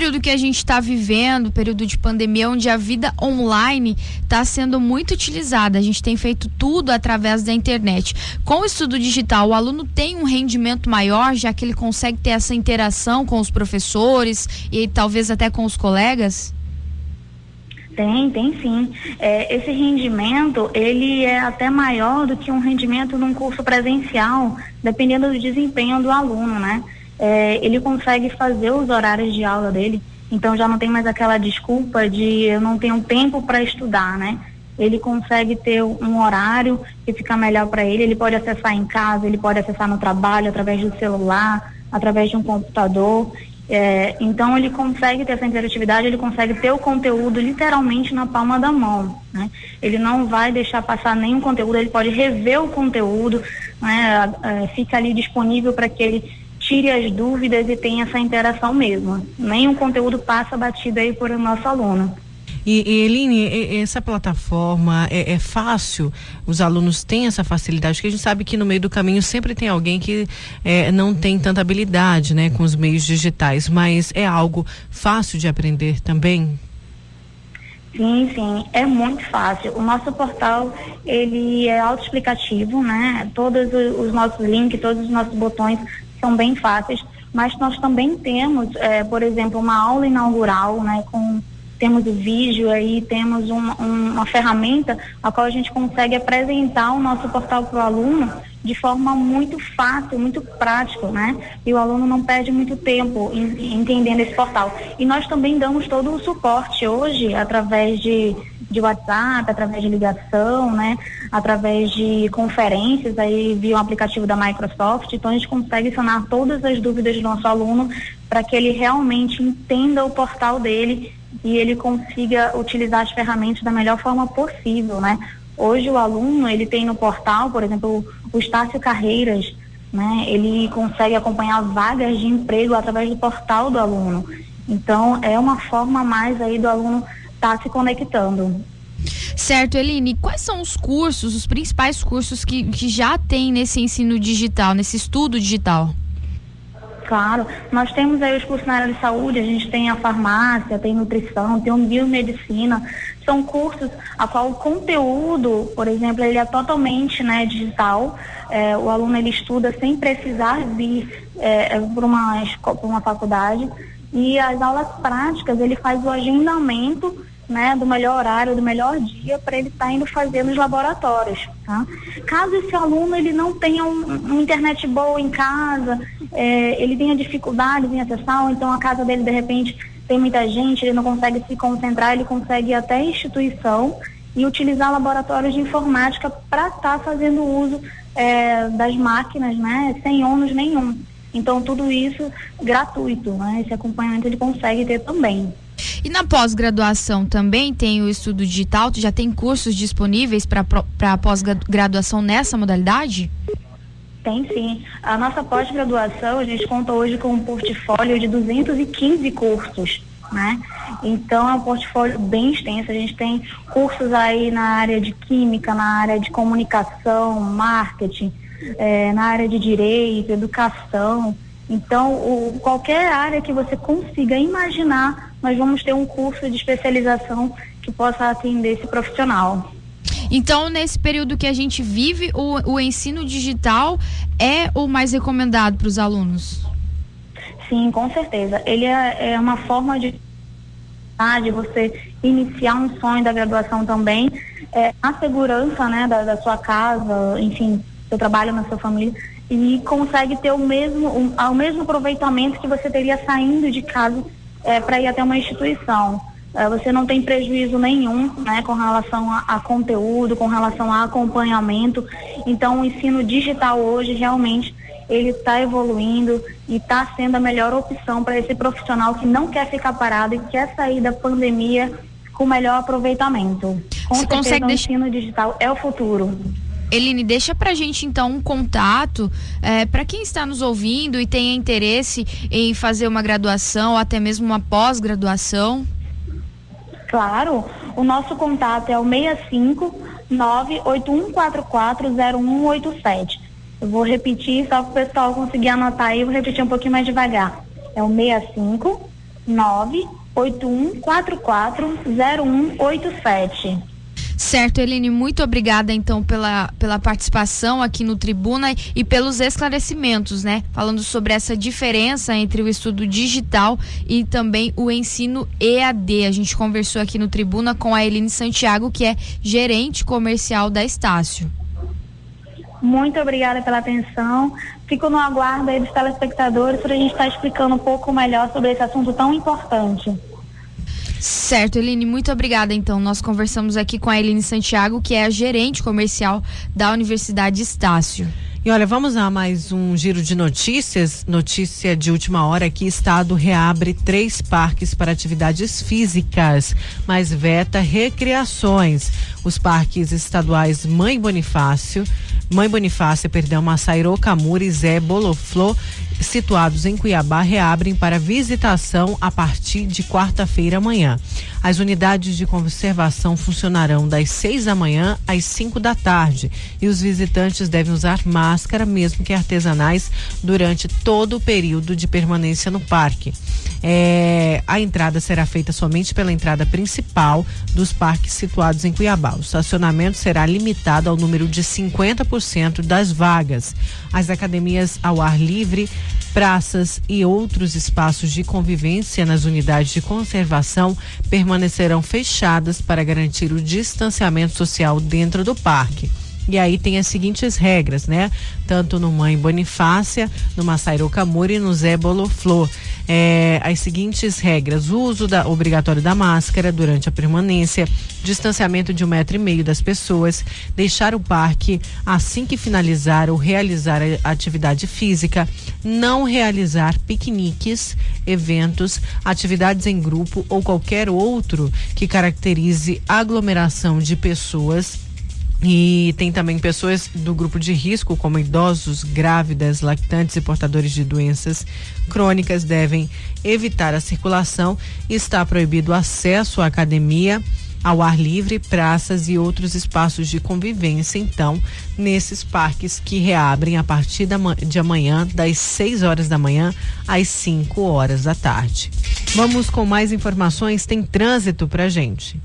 período que a gente está vivendo, período de pandemia, onde a vida online está sendo muito utilizada. A gente tem feito tudo através da internet. Com o estudo digital, o aluno tem um rendimento maior, já que ele consegue ter essa interação com os professores e talvez até com os colegas? Tem, tem sim. É, esse rendimento, ele é até maior do que um rendimento num curso presencial, dependendo do desempenho do aluno, né? É, ele consegue fazer os horários de aula dele, então já não tem mais aquela desculpa de eu não tenho tempo para estudar, né? Ele consegue ter um horário que fica melhor para ele, ele pode acessar em casa, ele pode acessar no trabalho, através do celular, através de um computador. É, então ele consegue ter essa interatividade, ele consegue ter o conteúdo literalmente na palma da mão. Né? Ele não vai deixar passar nenhum conteúdo, ele pode rever o conteúdo, né? é, fica ali disponível para que ele tire as dúvidas e tenha essa interação mesmo. Nenhum conteúdo passa batido aí por nosso aluno. E, e Eline, essa plataforma é, é, fácil? Os alunos têm essa facilidade? Porque a gente sabe que no meio do caminho sempre tem alguém que é, não tem tanta habilidade né, com os meios digitais, mas é algo fácil de aprender também? Sim, sim, é muito fácil. O nosso portal, ele é autoexplicativo, né? Todos os nossos links, todos os nossos botões são bem fáceis, mas nós também temos, é, por exemplo, uma aula inaugural, né? Com temos o vídeo aí, temos uma, uma ferramenta a qual a gente consegue apresentar o nosso portal para o aluno de forma muito fácil, muito prática, né? E o aluno não perde muito tempo em, entendendo esse portal. E nós também damos todo o suporte hoje através de, de WhatsApp, através de ligação, né? Através de conferências aí via o um aplicativo da Microsoft. Então a gente consegue sanar todas as dúvidas do nosso aluno para que ele realmente entenda o portal dele e ele consiga utilizar as ferramentas da melhor forma possível, né? Hoje o aluno, ele tem no portal, por exemplo, o Estácio Carreiras, né? Ele consegue acompanhar vagas de emprego através do portal do aluno. Então, é uma forma mais aí do aluno estar tá se conectando. Certo, Eline, quais são os cursos, os principais cursos que, que já tem nesse ensino digital, nesse estudo digital? Claro, nós temos aí os cursos na área de saúde, a gente tem a farmácia, tem nutrição, tem o biomedicina, são cursos a qual o conteúdo, por exemplo, ele é totalmente né, digital, é, o aluno ele estuda sem precisar vir é, é para uma, uma faculdade e as aulas práticas ele faz o agendamento né, do melhor horário, do melhor dia para ele estar tá indo fazer nos laboratórios. Tá? Caso esse aluno ele não tenha um, uma internet boa em casa, é, ele tenha dificuldades em acessar, ou então a casa dele de repente tem muita gente, ele não consegue se concentrar, ele consegue ir até a instituição e utilizar laboratórios de informática para estar tá fazendo uso é, das máquinas, né, sem ônus nenhum. Então tudo isso gratuito, né? Esse acompanhamento ele consegue ter também. E na pós-graduação também tem o estudo digital? Já tem cursos disponíveis para pós-graduação nessa modalidade? Tem sim. A nossa pós-graduação, a gente conta hoje com um portfólio de 215 cursos, né? Então é um portfólio bem extenso. A gente tem cursos aí na área de química, na área de comunicação, marketing, é, na área de direito, educação. Então, o, qualquer área que você consiga imaginar, nós vamos ter um curso de especialização que possa atender esse profissional. Então, nesse período que a gente vive, o, o ensino digital é o mais recomendado para os alunos? Sim, com certeza. Ele é, é uma forma de, de você iniciar um sonho da graduação também, é, a segurança né, da, da sua casa, enfim, seu trabalho na sua família e consegue ter o mesmo, um, o mesmo aproveitamento que você teria saindo de casa é, para ir até uma instituição. É, você não tem prejuízo nenhum né, com relação a, a conteúdo, com relação a acompanhamento. Então, o ensino digital hoje realmente ele está evoluindo e está sendo a melhor opção para esse profissional que não quer ficar parado e quer sair da pandemia com melhor aproveitamento. Com Você certeza, consegue o ensino digital é o futuro. Eline, deixa pra gente então um contato é, para quem está nos ouvindo e tenha interesse em fazer uma graduação ou até mesmo uma pós-graduação. Claro, o nosso contato é o 65 981440187. Eu vou repetir, só para o pessoal conseguir anotar aí, vou repetir um pouquinho mais devagar. É o 65 981440187. Certo, Eline, muito obrigada então pela, pela participação aqui no Tribuna e pelos esclarecimentos, né? Falando sobre essa diferença entre o estudo digital e também o ensino EAD. A gente conversou aqui no Tribuna com a Eline Santiago, que é gerente comercial da Estácio. Muito obrigada pela atenção. Fico no aguardo aí dos telespectadores para a gente estar explicando um pouco melhor sobre esse assunto tão importante. Certo, Eline, muito obrigada. Então, nós conversamos aqui com a Eline Santiago, que é a gerente comercial da Universidade Estácio. E olha, vamos a mais um giro de notícias. Notícia de última hora que Estado reabre três parques para atividades físicas, mas veta recreações. Os parques estaduais Mãe Bonifácio, Mãe Bonifácio, perdão, Massairo Camuri, Zé Boloflô situados em Cuiabá reabrem para visitação a partir de quarta-feira amanhã. As unidades de conservação funcionarão das 6 da manhã às 5 da tarde e os visitantes devem usar máscara, mesmo que artesanais, durante todo o período de permanência no parque. É, a entrada será feita somente pela entrada principal dos parques situados em Cuiabá. O estacionamento será limitado ao número de 50% das vagas. As academias ao ar livre praças e outros espaços de convivência nas unidades de conservação permanecerão fechadas para garantir o distanciamento social dentro do parque. E aí tem as seguintes regras, né? Tanto no Mãe Bonifácia, no Massairo Camuri e no Zé Boloflor. É, as seguintes regras: o uso da, obrigatório da máscara durante a permanência, distanciamento de um metro e meio das pessoas, deixar o parque assim que finalizar ou realizar a atividade física, não realizar piqueniques, eventos, atividades em grupo ou qualquer outro que caracterize aglomeração de pessoas e tem também pessoas do grupo de risco, como idosos, grávidas, lactantes e portadores de doenças crônicas, devem evitar a circulação. Está proibido o acesso à academia, ao ar livre, praças e outros espaços de convivência, então, nesses parques que reabrem a partir de amanhã, das 6 horas da manhã às 5 horas da tarde. Vamos com mais informações. Tem trânsito pra gente.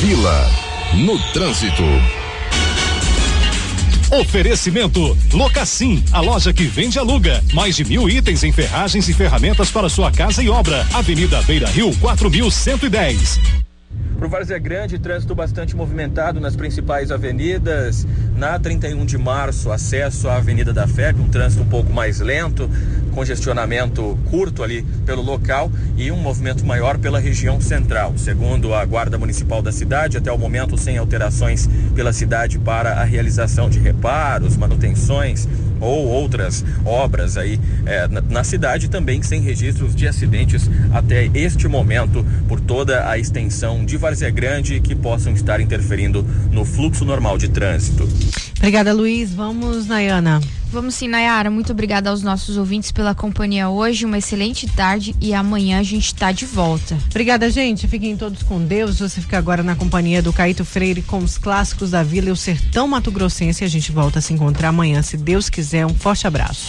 Vila no trânsito. Oferecimento Locassim, a loja que vende e aluga. Mais de mil itens em ferragens e ferramentas para sua casa e obra. Avenida Beira Rio, 4110. Pro Várzea Grande, trânsito bastante movimentado nas principais avenidas. Na 31 de março, acesso à Avenida da Fé, um trânsito um pouco mais lento, congestionamento curto ali pelo local e um movimento maior pela região central. Segundo a Guarda Municipal da cidade, até o momento sem alterações pela cidade para a realização de reparos, manutenções ou outras obras aí é, na, na, cidade, também sem registros de acidentes até este momento por toda a extensão de Várzea Grande que possam estar interferindo no fluxo normal de trânsito. Obrigada, Luiz. Vamos, Nayana. Vamos sim, Nayara. Muito obrigada aos nossos ouvintes pela companhia hoje. Uma excelente tarde e amanhã a gente está de volta. Obrigada, gente. Fiquem todos com Deus. Você fica agora na companhia do Caíto Freire com os clássicos da Vila e o Sertão Mato Grossense. A gente volta a se encontrar amanhã, se Deus quiser. Um forte abraço.